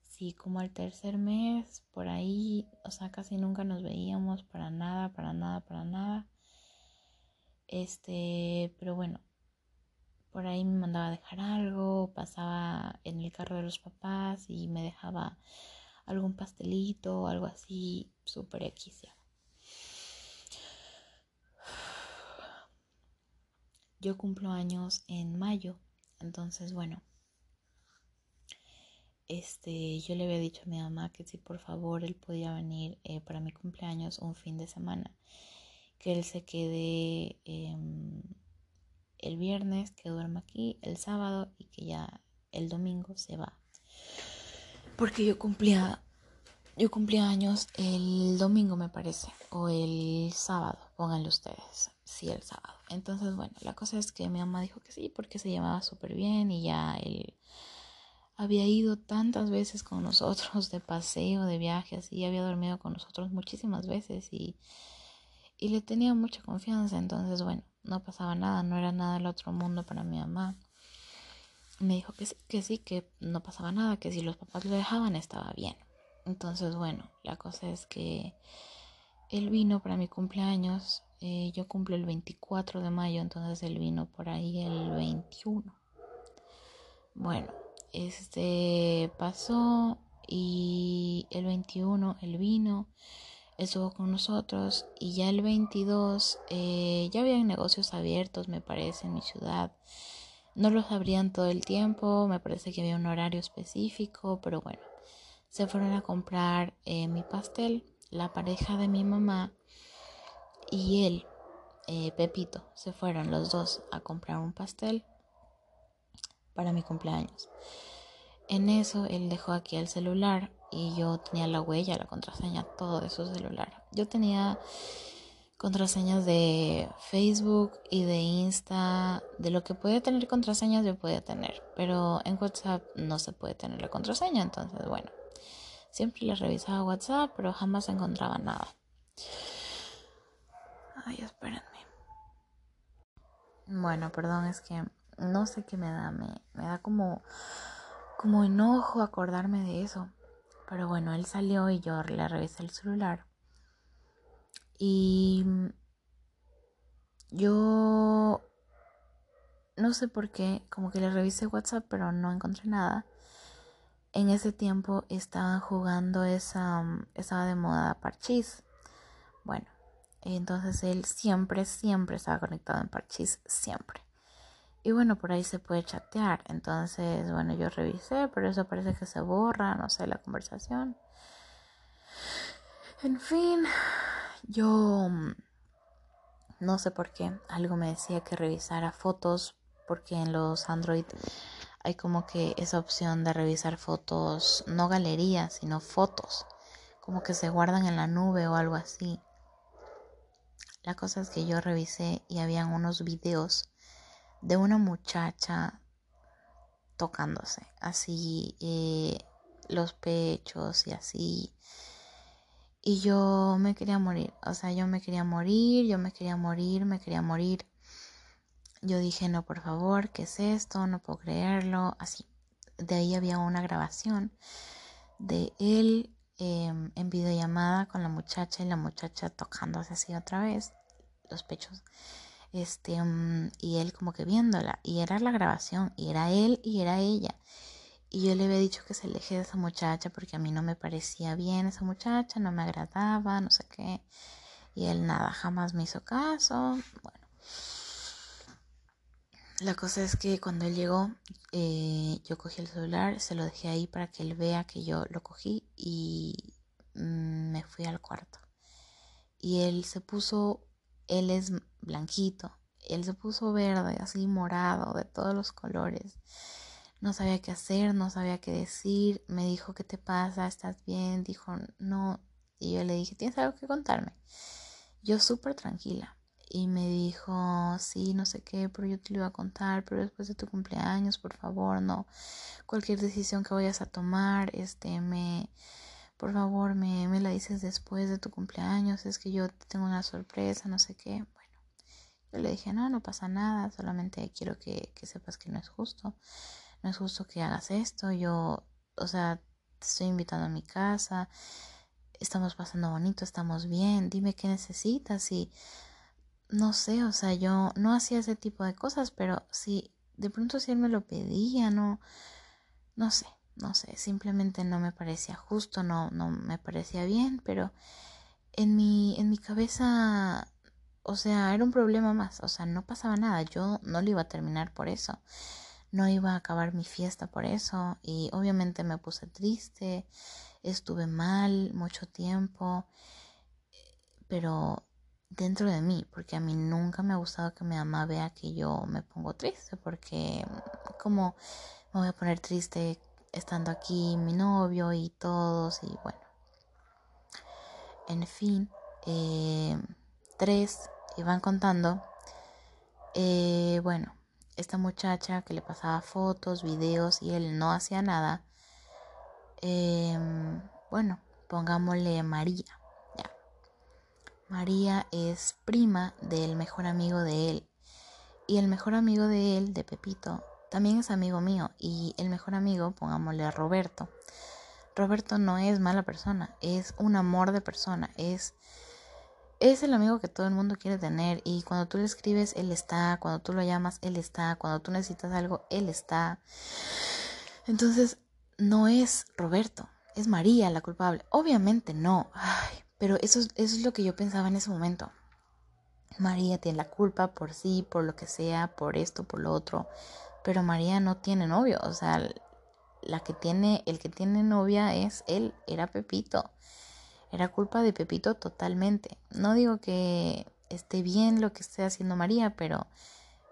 Sí, como al tercer mes, por ahí, o sea, casi nunca nos veíamos para nada, para nada, para nada. Este, pero bueno, por ahí me mandaba a dejar algo, pasaba en el carro de los papás y me dejaba algún pastelito algo así, súper X Yo cumplo años en mayo, entonces bueno, este, yo le había dicho a mi mamá que si por favor él podía venir eh, para mi cumpleaños un fin de semana, que él se quede em, el viernes, que duerma aquí el sábado y que ya el domingo se va. Porque yo cumplía, yo cumplía años el domingo me parece, o el sábado, pónganle ustedes, sí, el sábado. Entonces, bueno, la cosa es que mi mamá dijo que sí, porque se llevaba súper bien y ya él había ido tantas veces con nosotros de paseo, de viaje, así, había dormido con nosotros muchísimas veces y, y le tenía mucha confianza. Entonces, bueno, no pasaba nada, no era nada del otro mundo para mi mamá. Me dijo que sí, que sí, que no pasaba nada, que si los papás lo dejaban estaba bien. Entonces, bueno, la cosa es que él vino para mi cumpleaños. Eh, yo cumplo el 24 de mayo, entonces él vino por ahí el 21. Bueno, este pasó y el 21 él vino estuvo con nosotros y ya el 22 eh, ya habían negocios abiertos, me parece, en mi ciudad. No los abrían todo el tiempo, me parece que había un horario específico, pero bueno, se fueron a comprar eh, mi pastel, la pareja de mi mamá y él, eh, Pepito, se fueron los dos a comprar un pastel para mi cumpleaños. En eso él dejó aquí el celular y yo tenía la huella, la contraseña, todo de su celular. Yo tenía contraseñas de Facebook y de Insta, de lo que puede tener contraseñas yo podía tener, pero en WhatsApp no se puede tener la contraseña, entonces bueno, siempre le revisaba WhatsApp, pero jamás encontraba nada. Ay, espérenme. Bueno, perdón, es que no sé qué me da, me, me da como, como enojo acordarme de eso. Pero bueno, él salió y yo le revisé el celular. Y yo no sé por qué, como que le revisé WhatsApp, pero no encontré nada. En ese tiempo estaban jugando esa, estaba de moda parchís. Bueno, entonces él siempre, siempre estaba conectado en parchís, siempre. Y bueno, por ahí se puede chatear. Entonces, bueno, yo revisé, pero eso parece que se borra, no sé, la conversación. En fin, yo mm, no sé por qué. Algo me decía que revisara fotos, porque en los Android hay como que esa opción de revisar fotos, no galerías, sino fotos, como que se guardan en la nube o algo así. La cosa es que yo revisé y habían unos videos de una muchacha tocándose, así eh, los pechos y así. Y yo me quería morir, o sea, yo me quería morir, yo me quería morir, me quería morir. Yo dije, no, por favor, ¿qué es esto? No puedo creerlo, así. De ahí había una grabación de él em, en videollamada con la muchacha y la muchacha tocándose así otra vez los pechos este, mm, y él como que viéndola, y era la grabación, y era él y era ella. Y yo le había dicho que se aleje de esa muchacha porque a mí no me parecía bien esa muchacha, no me agradaba, no sé qué. Y él nada, jamás me hizo caso. Bueno. La cosa es que cuando él llegó, eh, yo cogí el celular, se lo dejé ahí para que él vea que yo lo cogí y mm, me fui al cuarto. Y él se puso él es blanquito, él se puso verde, así morado, de todos los colores. No sabía qué hacer, no sabía qué decir. Me dijo, ¿qué te pasa? ¿Estás bien? Dijo, no. Y yo le dije, ¿tienes algo que contarme? Yo súper tranquila. Y me dijo, sí, no sé qué, pero yo te lo iba a contar, pero después de tu cumpleaños, por favor, no. Cualquier decisión que vayas a tomar, este, me, por favor me, me la dices después de tu cumpleaños, es que yo tengo una sorpresa, no sé qué. Bueno, yo le dije, no, no pasa nada, solamente quiero que, que sepas que no es justo, no es justo que hagas esto, yo, o sea, te estoy invitando a mi casa, estamos pasando bonito, estamos bien, dime qué necesitas y no sé, o sea, yo no hacía ese tipo de cosas, pero si de pronto si él me lo pedía, no, no sé, no sé, simplemente no me parecía justo, no, no me parecía bien, pero en mi, en mi cabeza, o sea, era un problema más, o sea, no pasaba nada, yo no lo iba a terminar por eso, no iba a acabar mi fiesta por eso, y obviamente me puse triste, estuve mal mucho tiempo, pero dentro de mí, porque a mí nunca me ha gustado que mi mamá vea que yo me pongo triste, porque como me voy a poner triste estando aquí mi novio y todos y bueno. En fin, eh, tres iban contando, eh, bueno, esta muchacha que le pasaba fotos, videos y él no hacía nada, em, bueno, pongámosle María. María es prima del mejor amigo de él. Y el mejor amigo de él, de Pepito, también es amigo mío. Y el mejor amigo, pongámosle a Roberto. Roberto no es mala persona, es un amor de persona, es, es el amigo que todo el mundo quiere tener. Y cuando tú le escribes, él está, cuando tú lo llamas, él está, cuando tú necesitas algo, él está. Entonces, no es Roberto, es María la culpable. Obviamente no. Ay, pero eso, eso es lo que yo pensaba en ese momento. María tiene la culpa por sí, por lo que sea, por esto, por lo otro. Pero María no tiene novio. O sea, la que tiene, el que tiene novia es él, era Pepito. Era culpa de Pepito totalmente. No digo que esté bien lo que esté haciendo María, pero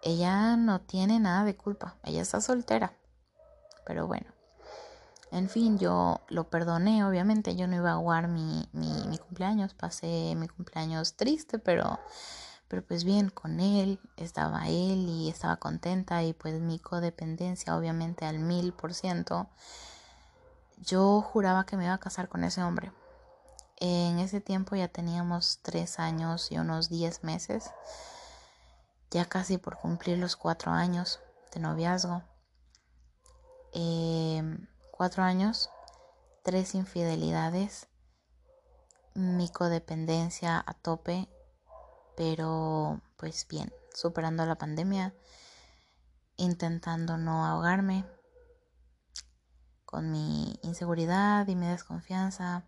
ella no tiene nada de culpa. Ella está soltera. Pero bueno. En fin, yo lo perdoné, obviamente yo no iba a aguar mi, mi, cumpleaños, pasé mi cumpleaños triste, pero, pero pues bien, con él, estaba él y estaba contenta y pues mi codependencia obviamente al mil por ciento. Yo juraba que me iba a casar con ese hombre. En ese tiempo ya teníamos tres años y unos diez meses, ya casi por cumplir los cuatro años de noviazgo. Eh, cuatro años, tres infidelidades, mi codependencia a tope, pero pues bien, superando la pandemia, intentando no ahogarme con mi inseguridad y mi desconfianza,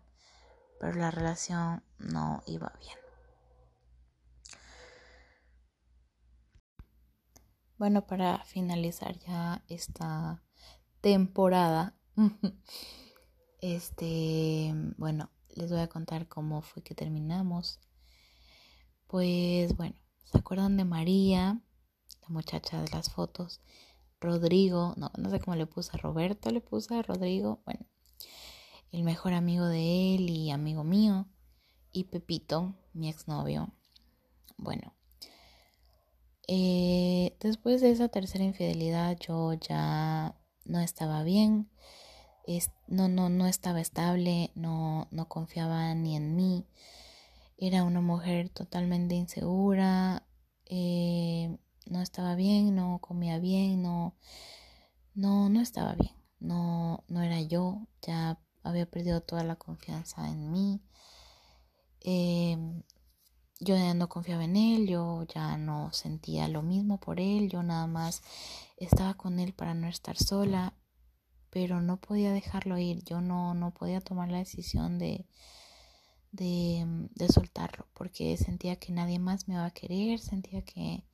pero la relación no iba bien. Bueno, para finalizar ya esta temporada Este, bueno, les voy a contar cómo fue que terminamos. Pues bueno, ¿se acuerdan de María, la muchacha de las fotos? Rodrigo, no, no sé cómo le puse a Roberto, le puse a Rodrigo, bueno, el mejor amigo de él y amigo mío, y Pepito, mi exnovio. Bueno, eh, después de esa tercera infidelidad yo ya no estaba bien, no, no, no estaba estable, no, no confiaba ni en mí. Era una mujer totalmente insegura, eh, no estaba bien, no comía bien, no, no, no estaba bien, no, no era yo, ya había perdido toda la confianza en mí. Em, yo ya no confiaba en él, yo ya no sentía lo mismo por él, yo nada más estaba con él para no estar sola, pero no podía dejarlo ir, yo no, no podía tomar la decisión de, de, soltarlo, porque sentía que nadie más me iba a querer, sentía que,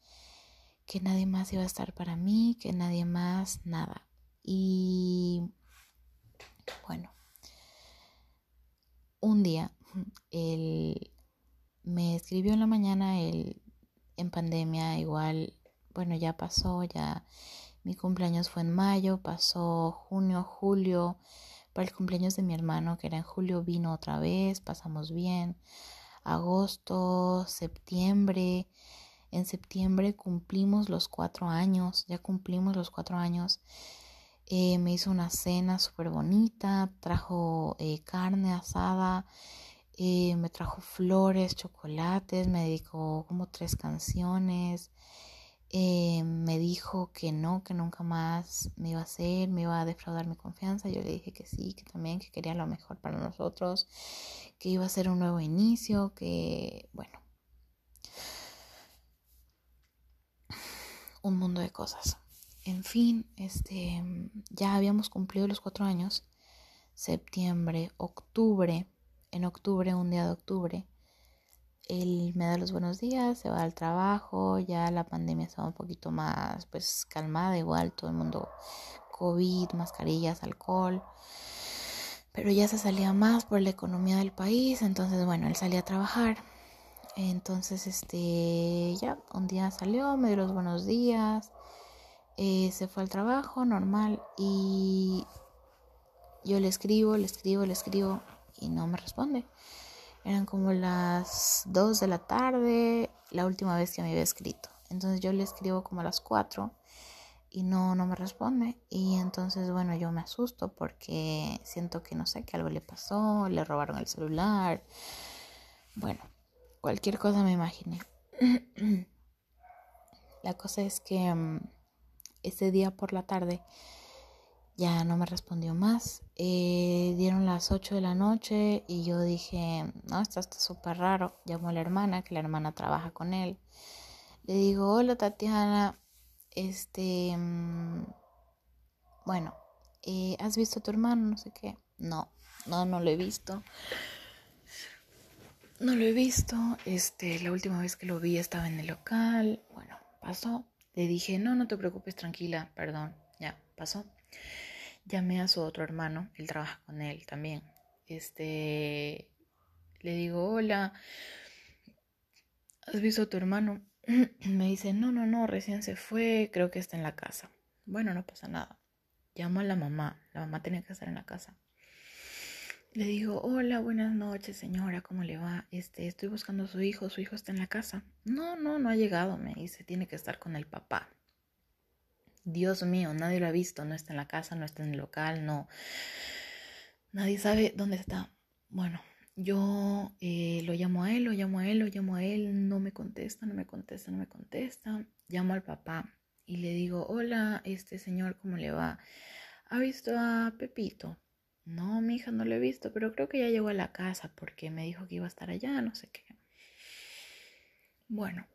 que nadie más iba a estar para mí, que nadie más, nada. Y bueno, un día él me escribió en la mañana, él en pandemia igual, bueno, ya pasó, ya mi cumpleaños fue en mayo, pasó junio, julio. Para el cumpleaños de mi hermano, que era en julio, vino otra vez, pasamos bien. Agosto, septiembre. En septiembre cumplimos los cuatro años, ya cumplimos los cuatro años. Eh, me hizo una cena súper bonita, trajo eh, carne asada, eh, me trajo flores, chocolates, me dedicó como tres canciones. Eh, me dijo que no, que nunca más me iba a hacer, me iba a defraudar mi confianza. Yo le dije que sí, que también, que quería lo mejor para nosotros, que iba a ser un nuevo inicio, que, bueno, un mundo de cosas. En fin, este, ya habíamos cumplido los cuatro años, septiembre, octubre, en octubre, un día de octubre, él me da los buenos días, se va al trabajo, ya la pandemia estaba un poquito más pues calmada, igual todo el mundo COVID, mascarillas, alcohol, pero ya se salía más por la economía del país, entonces bueno, él salía a trabajar. Entonces, este, ya, un día salió, me dio los buenos días, eh, se fue al trabajo, normal, y yo le escribo, le escribo, le escribo, y no me responde. Eran como las 2 de la tarde, la última vez que me había escrito. Entonces yo le escribo como a las 4 y no, no me responde. Y entonces, bueno, yo me asusto porque siento que no sé, que algo le pasó, le robaron el celular. Bueno, cualquier cosa me imaginé. La cosa es que mm, ese día por la tarde ya no me respondió más. Eh, dieron las 8 de la noche y yo dije, no, esto está súper raro. Llamo a la hermana, que la hermana trabaja con él. Le digo, hola Tatiana, este, mm, bueno, eh, ¿has visto a tu hermano? No sé qué. No, no, no lo he visto. No lo he visto. Este, la última vez que lo vi estaba en el local. Bueno, pasó. Le dije, no, no te preocupes, tranquila, perdón. Ya, pasó. Llamé a su otro hermano, él trabaja con él también. Este, le digo, hola, ¿has visto a tu hermano? Me dice, no, no, no, recién se fue, creo que está en la casa. Bueno, no pasa nada. Llamo a la mamá, la mamá tenía que estar en la casa. Le digo, hola, buenas noches, señora, ¿cómo le va? Este, estoy buscando a su hijo, su hijo está en la casa. No, no, no ha llegado, me dice, tiene que estar con el papá. Dios mío, nadie lo ha visto, no está en la casa, no está en el local, no. Nadie sabe dónde está. Bueno, yo eh, lo llamo a él, lo llamo a él, lo llamo a él, no me contesta, no me contesta, no me contesta. Llamo al papá y le digo, hola, este señor, ¿cómo le va? ¿Ha visto a Pepito? No, mi hija no lo he visto, pero creo que ya llegó a la casa porque me dijo que iba a estar allá, no sé qué. Bueno,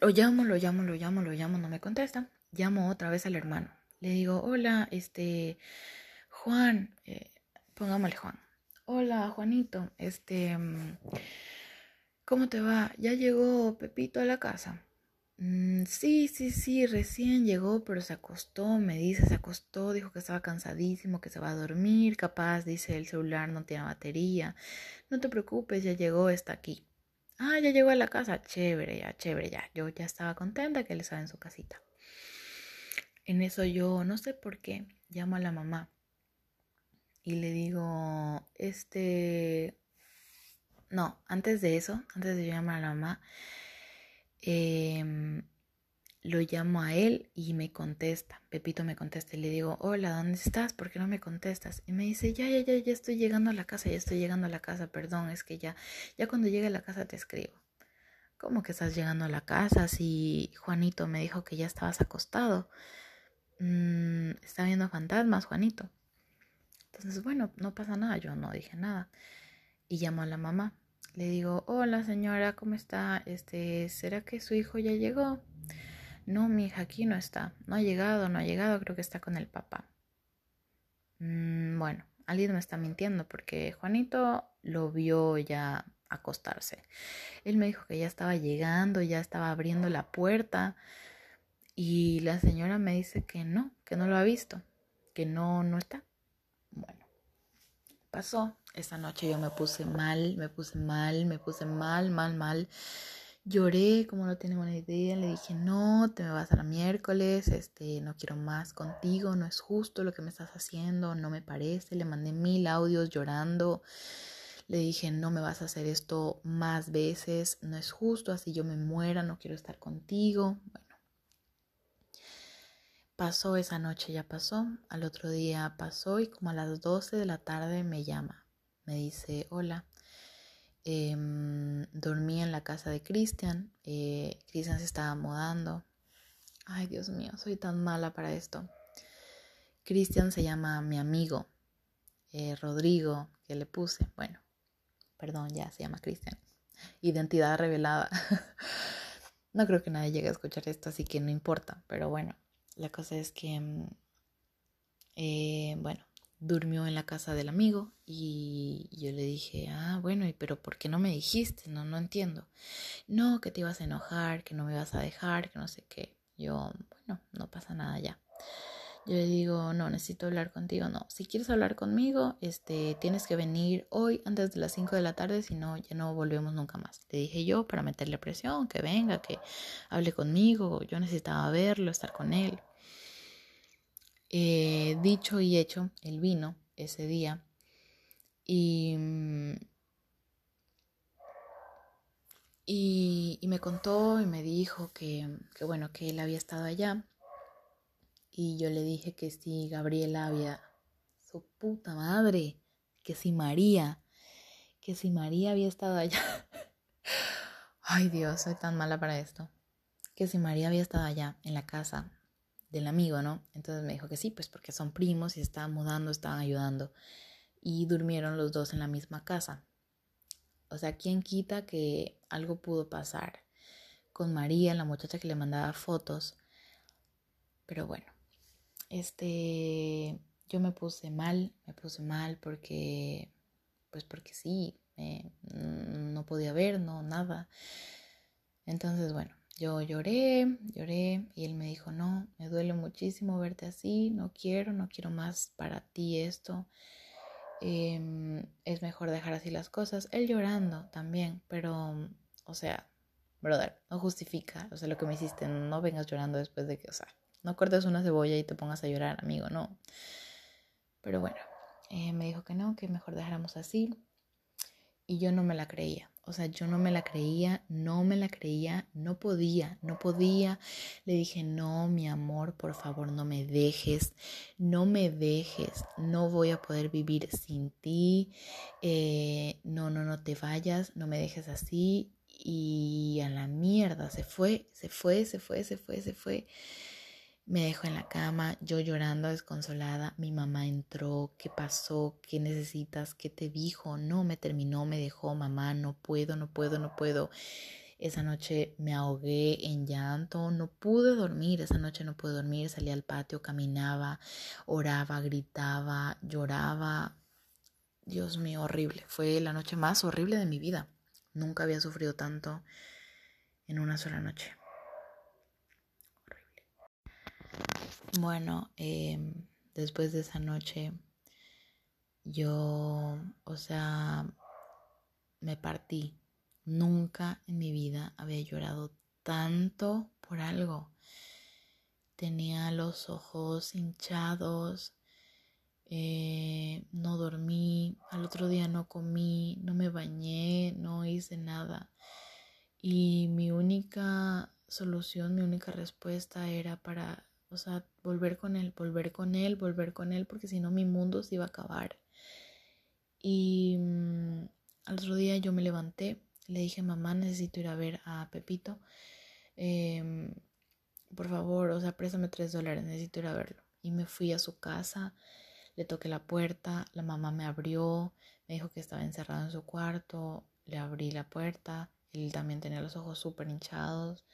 lo llamo, lo llamo, lo llamo, lo llamo, no me contesta llamo otra vez al hermano. Le digo, hola, este, Juan, eh, pongámosle Juan. Hola, Juanito, este, mm, ¿cómo te va? ¿Ya llegó Pepito a la casa? Mm, sí, sí, sí, recién llegó, pero se acostó, me dice, se acostó, dijo que estaba cansadísimo, que se va a dormir, capaz, dice, el celular no tiene batería. No te preocupes, ya llegó, está aquí. Ah, ya llegó a la casa, chévere, ya, chévere, ya. Yo ya estaba contenta que él estaba en su casita. En eso yo, no sé por qué, llamo a la mamá y le digo, este, no, antes de eso, antes de llamar a la mamá, em, lo llamo a él y me contesta. Pepito me contesta y le digo, hola, ¿dónde estás? ¿Por qué no me contestas? Y me dice, ya, ya, ya, ya estoy llegando a la casa, ya estoy llegando a la casa, perdón, es que ya, ya cuando llegue a la casa te escribo. ¿Cómo que estás llegando a la casa si Juanito me dijo que ya estabas acostado? mmm, está viendo fantasmas, Juanito. Entonces, bueno, no pasa nada, yo no dije nada. Y llamo a la mamá. Le digo, hola señora, ¿cómo está? Este, ¿será que su hijo ya llegó? No, mi hija aquí no está. No ha llegado, no ha llegado, creo que está con el papá. Mm, bueno, alguien me está mintiendo porque Juanito lo vio ya acostarse. Él me dijo que ya estaba llegando, ya estaba abriendo la puerta. Y la señora me dice que no, que no lo ha visto, que no, no está. Bueno, pasó. Esa noche yo me puse mal, me puse mal, me puse mal, mal, mal. Lloré, como no tiene buena idea. Le dije, no, te me vas a la miércoles, este, no quiero más contigo, no es justo lo que me estás haciendo, no me parece. Le mandé mil audios llorando. Le dije, no me vas a hacer esto más veces, no es justo, así yo me muera, no quiero estar contigo. Bueno, Pasó esa noche, ya pasó. Al otro día pasó y como a las 12 de la tarde me llama. Me dice, hola, em, dormí en la casa de Cristian. Eh, Cristian se estaba mudando. Ay, Dios mío, soy tan mala para esto. Cristian se llama mi amigo. Eh, Rodrigo, que le puse. Bueno, perdón, ya se llama Cristian. Identidad revelada. no creo que nadie llegue a escuchar esto, así que no importa, pero bueno. La cosa es que, mm, eh, bueno, durmió en la casa del amigo y yo le dije, ah, bueno, ¿y pero por qué no me dijiste? No, no entiendo. No, que te ibas a enojar, que no me ibas a dejar, que no sé qué. Yo, bueno, no pasa nada ya. Yo le digo, no, necesito hablar contigo. No, si quieres hablar conmigo, este, tienes que venir hoy antes de las 5 de la tarde, si no, ya no volvemos nunca más. Le dije yo para meterle presión, que venga, que hable conmigo. Yo necesitaba verlo, estar con él. Eh, dicho y hecho, él vino ese día y, y, me contó y me dijo que, que, bueno, que él había estado allá y yo le dije que si Gabriela había, su puta madre, que si María, que si María había estado allá. Ay Dios, soy tan mala para esto. Que si María había estado allá en la casa del amigo, ¿no? Entonces me dijo que sí, pues porque son primos y estaban mudando, estaban ayudando. Y durmieron los dos en la misma casa. O sea, ¿quién quita que algo pudo pasar con María, la muchacha que le mandaba fotos? Pero bueno, este, yo me puse mal, me puse mal porque, pues porque sí, no podía ver, no, nada. Entonces, bueno, yo lloré, lloré y él me dijo, no, me duele muchísimo verte así, no quiero, no quiero más para ti esto. Em, es mejor dejar así las cosas. Él llorando también, pero, o sea, brother, no justifica, o sea, lo que me hiciste, no vengas llorando después de que, o sea, no cortes una cebolla y te pongas a llorar, amigo, no. Pero bueno, eh, me dijo que no, que mejor dejáramos así. Y yo no me la creía. O sea, yo no me la creía, no me la creía, no podía, no podía. Le dije, no, mi amor, por favor, no me dejes, no me dejes, no voy a poder vivir sin ti. Eh, no, no, no te vayas, no me dejes así. Y a la mierda, se fue, se fue, se fue, se fue, se fue. Me dejó en la cama, yo llorando, desconsolada. Mi mamá entró, ¿qué pasó? ¿Qué necesitas? ¿Qué te dijo? No, me terminó, me dejó, mamá, no puedo, no puedo, no puedo. Esa noche me ahogué en llanto, no pude dormir, esa noche no pude dormir, salí al patio, caminaba, oraba, gritaba, lloraba. Dios mío, horrible. Fue la noche más horrible de mi vida. Nunca había sufrido tanto en una sola noche. Bueno, em, después de esa noche, yo, o sea, me partí. Nunca en mi vida había llorado tanto por algo. Tenía los ojos hinchados, eh, no dormí, al otro día no comí, no me bañé, no hice nada. Y mi única solución, mi única respuesta era para o sea, volver con él, volver con él, volver con él, porque si no mi mundo se iba a acabar. Y mm, al otro día yo me levanté, le dije, mamá, necesito ir a ver a Pepito. Em, por favor, o sea, préstame tres dólares, necesito ir a verlo. Y me fui a su casa, le toqué la puerta, la mamá me abrió, me dijo que estaba encerrado en su cuarto, le abrí la puerta, él también tenía los ojos súper hinchados.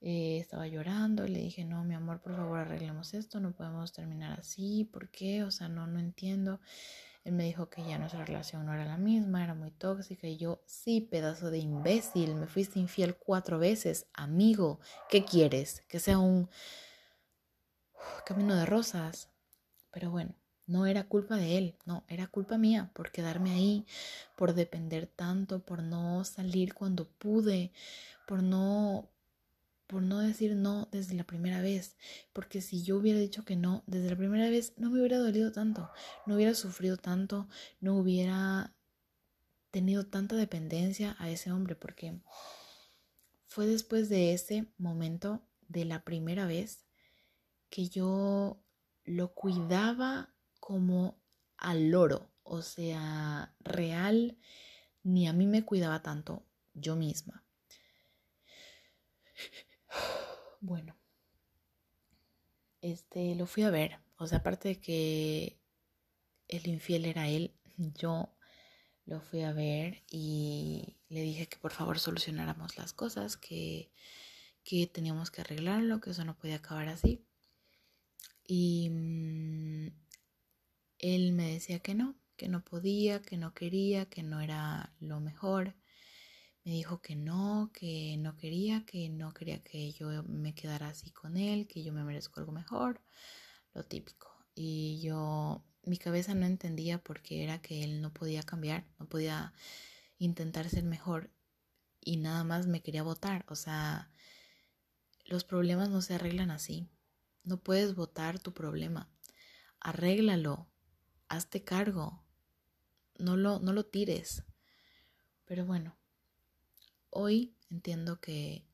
Eh, estaba llorando, le dije, no, mi amor, por favor, arreglemos esto, no podemos terminar así, ¿por qué? O sea, no, no entiendo. Él me dijo que ya nuestra relación no era la misma, era muy tóxica y yo, sí, pedazo de imbécil, me fuiste infiel cuatro veces, amigo, ¿qué quieres? Que sea un camino de rosas. Pero bueno, no era culpa de él, no, era culpa mía por quedarme ahí, por depender tanto, por no salir cuando pude, por no por no decir no desde la primera vez, porque si yo hubiera dicho que no desde la primera vez, no me hubiera dolido tanto, no hubiera sufrido tanto, no hubiera tenido tanta dependencia a ese hombre, porque fue después de ese momento, de la primera vez, que yo lo cuidaba como al loro, o sea, real, ni a mí me cuidaba tanto yo misma. Bueno, este lo fui a ver. O sea, aparte de que el infiel era él, yo lo fui a ver y le dije que por favor solucionáramos las cosas, que, que teníamos que arreglarlo, que eso no podía acabar así. Y mm, él me decía que no, que no podía, que no quería, que no era lo mejor me dijo que no, que no quería, que no quería que yo me quedara así con él, que yo me merezco algo mejor, lo típico. Y yo, mi cabeza no entendía por qué era que él no podía cambiar, no podía intentar ser mejor y nada más me quería votar. O sea, los problemas no se arreglan así. No puedes votar tu problema. Arréglalo. Hazte cargo. No lo, no lo tires. Pero bueno, hoy entiendo que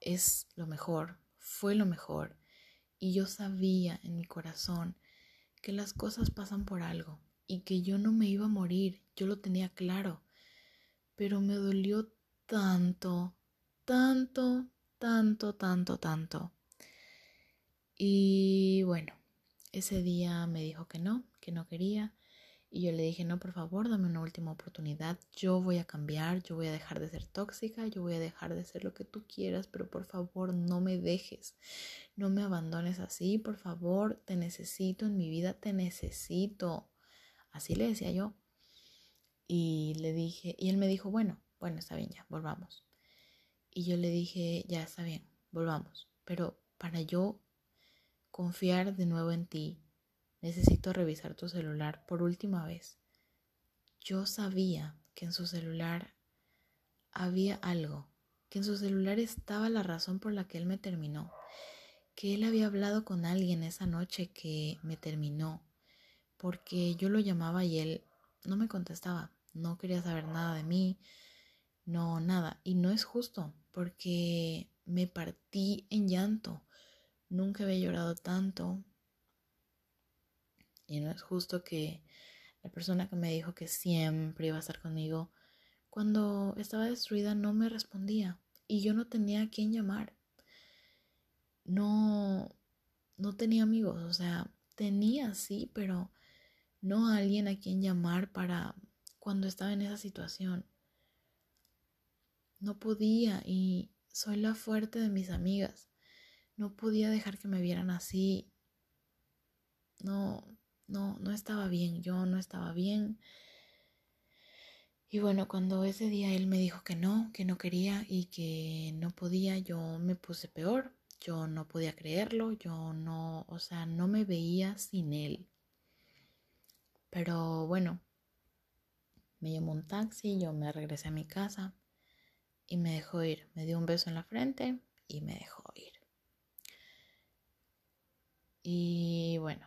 es lo mejor, fue lo mejor. Y yo sabía en mi corazón que las cosas pasan por algo y que yo no me iba a morir, yo lo tenía claro. Pero me dolió tanto, tanto, tanto, tanto, tanto. Y bueno, ese día me dijo que no, que no quería. Y yo le dije, no, por favor, dame una última oportunidad. Yo voy a cambiar, yo voy a dejar de ser tóxica, yo voy a dejar de ser lo que tú quieras, pero por favor no me dejes, no me abandones así, por favor, te necesito en mi vida, te necesito. Así le decía yo. Y le dije, y él me dijo, bueno, bueno, está bien, ya, volvamos. Y yo le dije, ya está bien, volvamos. Pero para yo confiar de nuevo en ti, necesito revisar tu celular por última vez. Yo sabía que en su celular había algo, que en su celular estaba la razón por la que él me terminó, que él había hablado con alguien esa noche que me terminó, porque yo lo llamaba y él no me contestaba, no quería saber nada de mí, no, nada. Y no es justo porque me partí en llanto. Nunca había llorado tanto. Y no es justo que la persona que me dijo que siempre iba a estar conmigo, cuando estaba destruida no me respondía. Y yo no tenía a quién llamar. No, no tenía amigos. O sea, tenía sí, pero no a alguien a quien llamar para cuando estaba en esa situación. No podía y soy la fuerte de mis amigas. No podía dejar que me vieran así. No, no, no estaba bien. Yo no estaba bien. Y bueno, cuando ese día él me dijo que no, que no quería y que no podía, yo me puse peor. Yo no podía creerlo, yo no, o sea, no me veía sin él. Pero bueno, me llamó un taxi, yo me regresé a mi casa y me dejó ir. Me dio un beso en la frente y me dejó ir. Y bueno,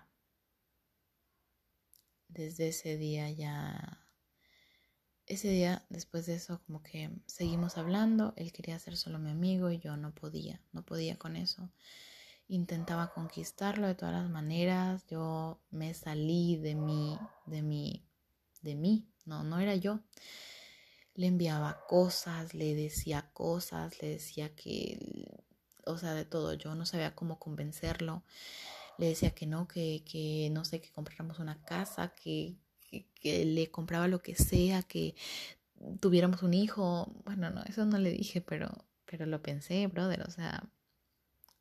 desde ese día ya, ese día después de eso como que seguimos hablando, él quería ser solo mi amigo y yo no podía, no podía con eso. Intentaba conquistarlo de todas las maneras, yo me salí de mí, de mí, de mí, no, no era yo le enviaba cosas, le decía cosas, le decía que, o sea, de todo, yo no sabía cómo convencerlo, le decía que no, que, que no sé, que compráramos una casa, que, que, le compraba lo que sea, que tuviéramos un hijo, bueno, no, eso no le dije, pero, pero lo pensé, brother, o sea,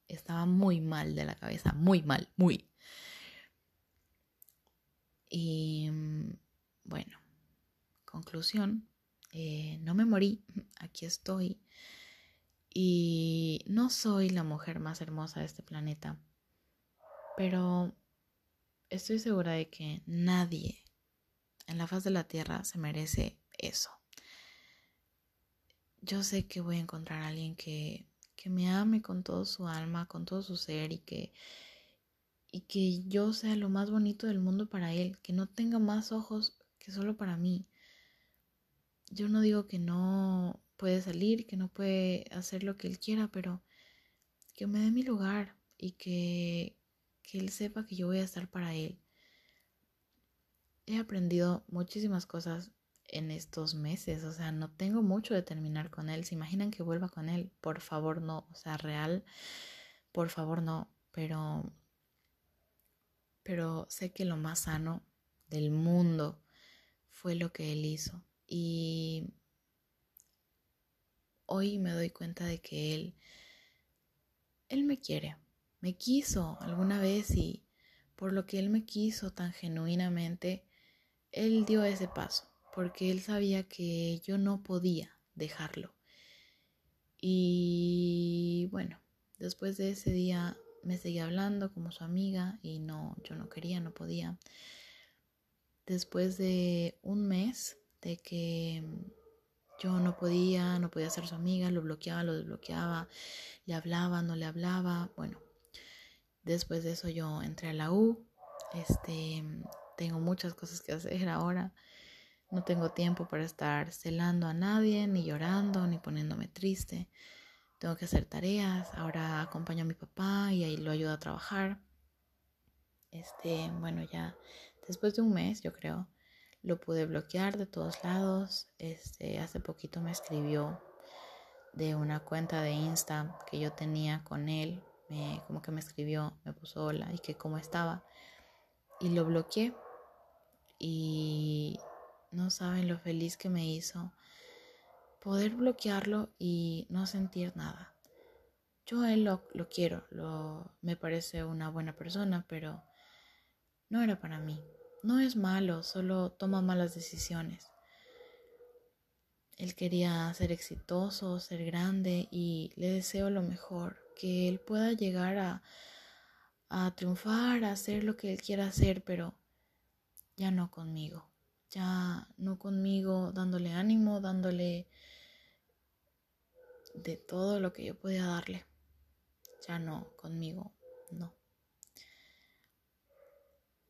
estaba muy mal de la cabeza, muy mal, muy. Y mm, bueno, conclusión, eh, no me morí, aquí estoy. Y no soy la mujer más hermosa de este planeta, pero estoy segura de que nadie en la faz de la Tierra se merece eso. Yo sé que voy a encontrar a alguien que, que me ame con todo su alma, con todo su ser y que, y que yo sea lo más bonito del mundo para él, que no tenga más ojos que solo para mí yo no digo que no puede salir, que no puede hacer lo que él quiera, pero que me dé mi lugar y que, que él sepa que yo voy a estar para él. He aprendido muchísimas cosas en estos meses, o sea, no tengo mucho de terminar con él. ¿Se imaginan que vuelva con él? Por favor, no, o sea, real, por favor, no, pero pero sé que lo más sano del mundo fue lo que él hizo. Y hoy me doy cuenta de que él, él me quiere, me quiso alguna vez y por lo que él me quiso tan genuinamente, él dio ese paso, porque él sabía que yo no podía dejarlo. Y bueno, después de ese día me seguía hablando como su amiga y no, yo no quería, no podía. Después de un mes de que yo no podía, no podía ser su amiga, lo bloqueaba, lo desbloqueaba, le hablaba, no le hablaba, bueno, después de eso yo entré a la U, este, tengo muchas cosas que hacer ahora. No tengo tiempo para estar celando a nadie, ni llorando, ni poniéndome triste. Tengo que hacer tareas. Ahora acompaño a mi papá y ahí lo ayudo a trabajar. Este, bueno, ya después de un mes, yo creo, lo pude bloquear de todos lados. Este, hace poquito me escribió de una cuenta de Insta que yo tenía con él. Me, como que me escribió, me puso hola y que cómo estaba y lo bloqueé y no saben lo feliz que me hizo poder bloquearlo y no sentir nada. Yo él lo, lo quiero, lo, me parece una buena persona, pero no era para mí. No es malo, solo toma malas decisiones. Él quería ser exitoso, ser grande y le deseo lo mejor, que él pueda llegar a, a triunfar, a hacer lo que él quiera hacer, pero ya no conmigo, ya no conmigo dándole ánimo, dándole de todo lo que yo podía darle, ya no conmigo, no.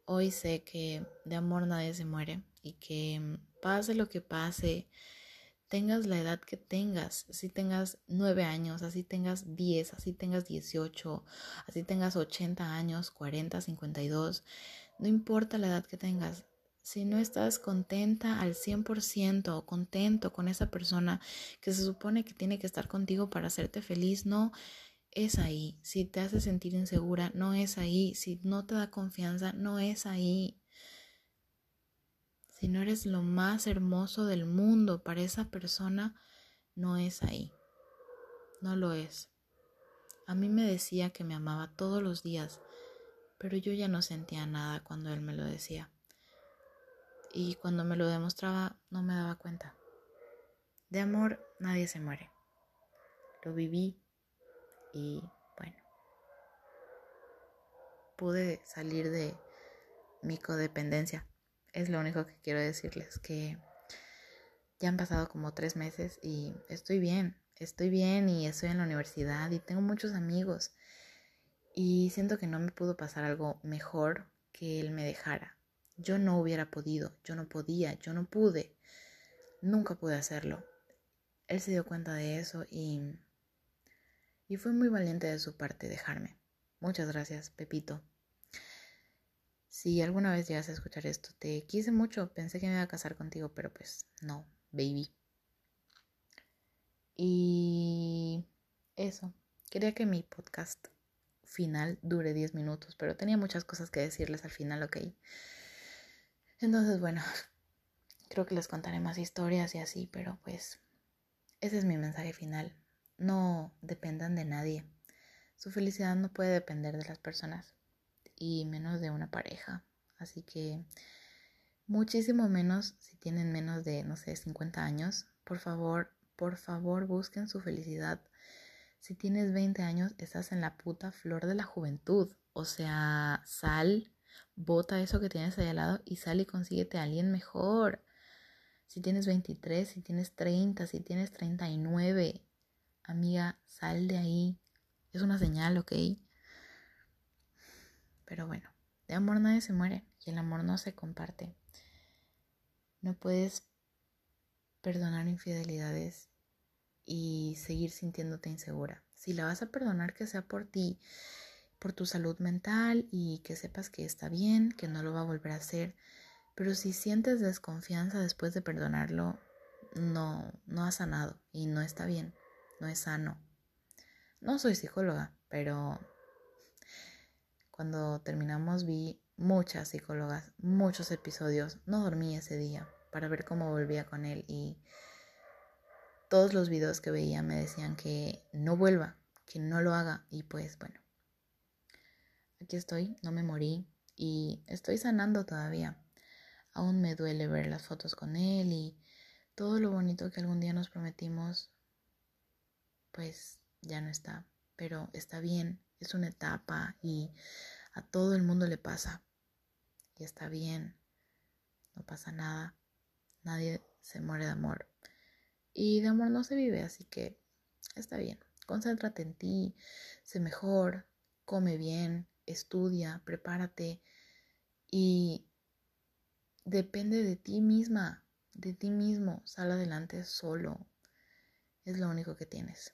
Hoy sé que de amor nadie se muere y que pase lo que pase, tengas la edad que tengas, así tengas nueve años, así tengas diez, así tengas dieciocho, así tengas ochenta años, cuarenta, cincuenta y dos, no importa la edad que tengas, si no estás contenta al 100% o contento con esa persona que se supone que tiene que estar contigo para hacerte feliz, no es ahí. Si te hace sentir insegura, no es ahí. Si no te da confianza, no es ahí. Si no eres lo más hermoso del mundo para esa persona, no es ahí. No lo es. A mí me decía que me amaba todos los días, pero yo ya no sentía nada cuando él me lo decía. Y cuando me lo demostraba no me daba cuenta. De amor nadie se muere. Lo viví y bueno, pude salir de mi codependencia es lo único que quiero decirles, que ya han pasado como tres meses y estoy bien, estoy bien y estoy en la universidad y tengo muchos amigos y siento que no me pudo pasar algo mejor que él me dejara. Yo no hubiera podido, yo no podía, yo no pude, nunca pude hacerlo. Él se dio cuenta de eso y, y fue muy valiente de su parte dejarme. Muchas gracias, Pepito. Si alguna vez llegas a escuchar esto, te quise mucho, pensé que me iba a casar contigo, pero pues no, baby. Y eso, quería que mi podcast final dure 10 minutos, pero tenía muchas cosas que decirles al final, ok. Entonces, bueno, creo que les contaré más historias y así, pero pues ese es mi mensaje final. No dependan de nadie. Su felicidad no puede depender de las personas y menos de una pareja. Así que muchísimo menos si tienen menos de, no sé, 50 años. Por favor, por favor, busquen su felicidad. Si tienes 20 años, estás en la puta flor de la juventud. O sea, sal, bota eso que tienes ahí al lado y sal y consíguete a alguien mejor. Si tienes 23, si tienes 30, si tienes 39, amiga, sal de ahí. Es una señal, ¿ok? Pero bueno, de amor nadie se muere y el amor no se comparte. No puedes perdonar infidelidades y seguir sintiéndote insegura. Si la vas a perdonar, que sea por ti, por tu salud mental y que sepas que está bien, que no lo va a volver a hacer. Pero si sientes desconfianza después de perdonarlo, no, no ha sanado y no está bien, no es sano. No soy psicóloga, pero cuando terminamos vi muchas psicólogas, muchos episodios. No dormí ese día para ver cómo volvía con él y todos los videos que veía me decían que no vuelva, que no lo haga y pues bueno. Aquí estoy, no me morí y estoy sanando todavía. Aún me duele ver las fotos con él y todo lo bonito que algún día nos prometimos, pues ya no está, pero está bien es una etapa y a todo el mundo le pasa. Y está bien, no pasa nada, nadie se muere de amor. Y de amor no se vive, así que está bien. Concéntrate en ti, sé mejor, come bien, estudia, prepárate y depende de ti misma, de ti mismo. Sal adelante solo. Es lo único que tienes.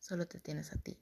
Solo te tienes a ti.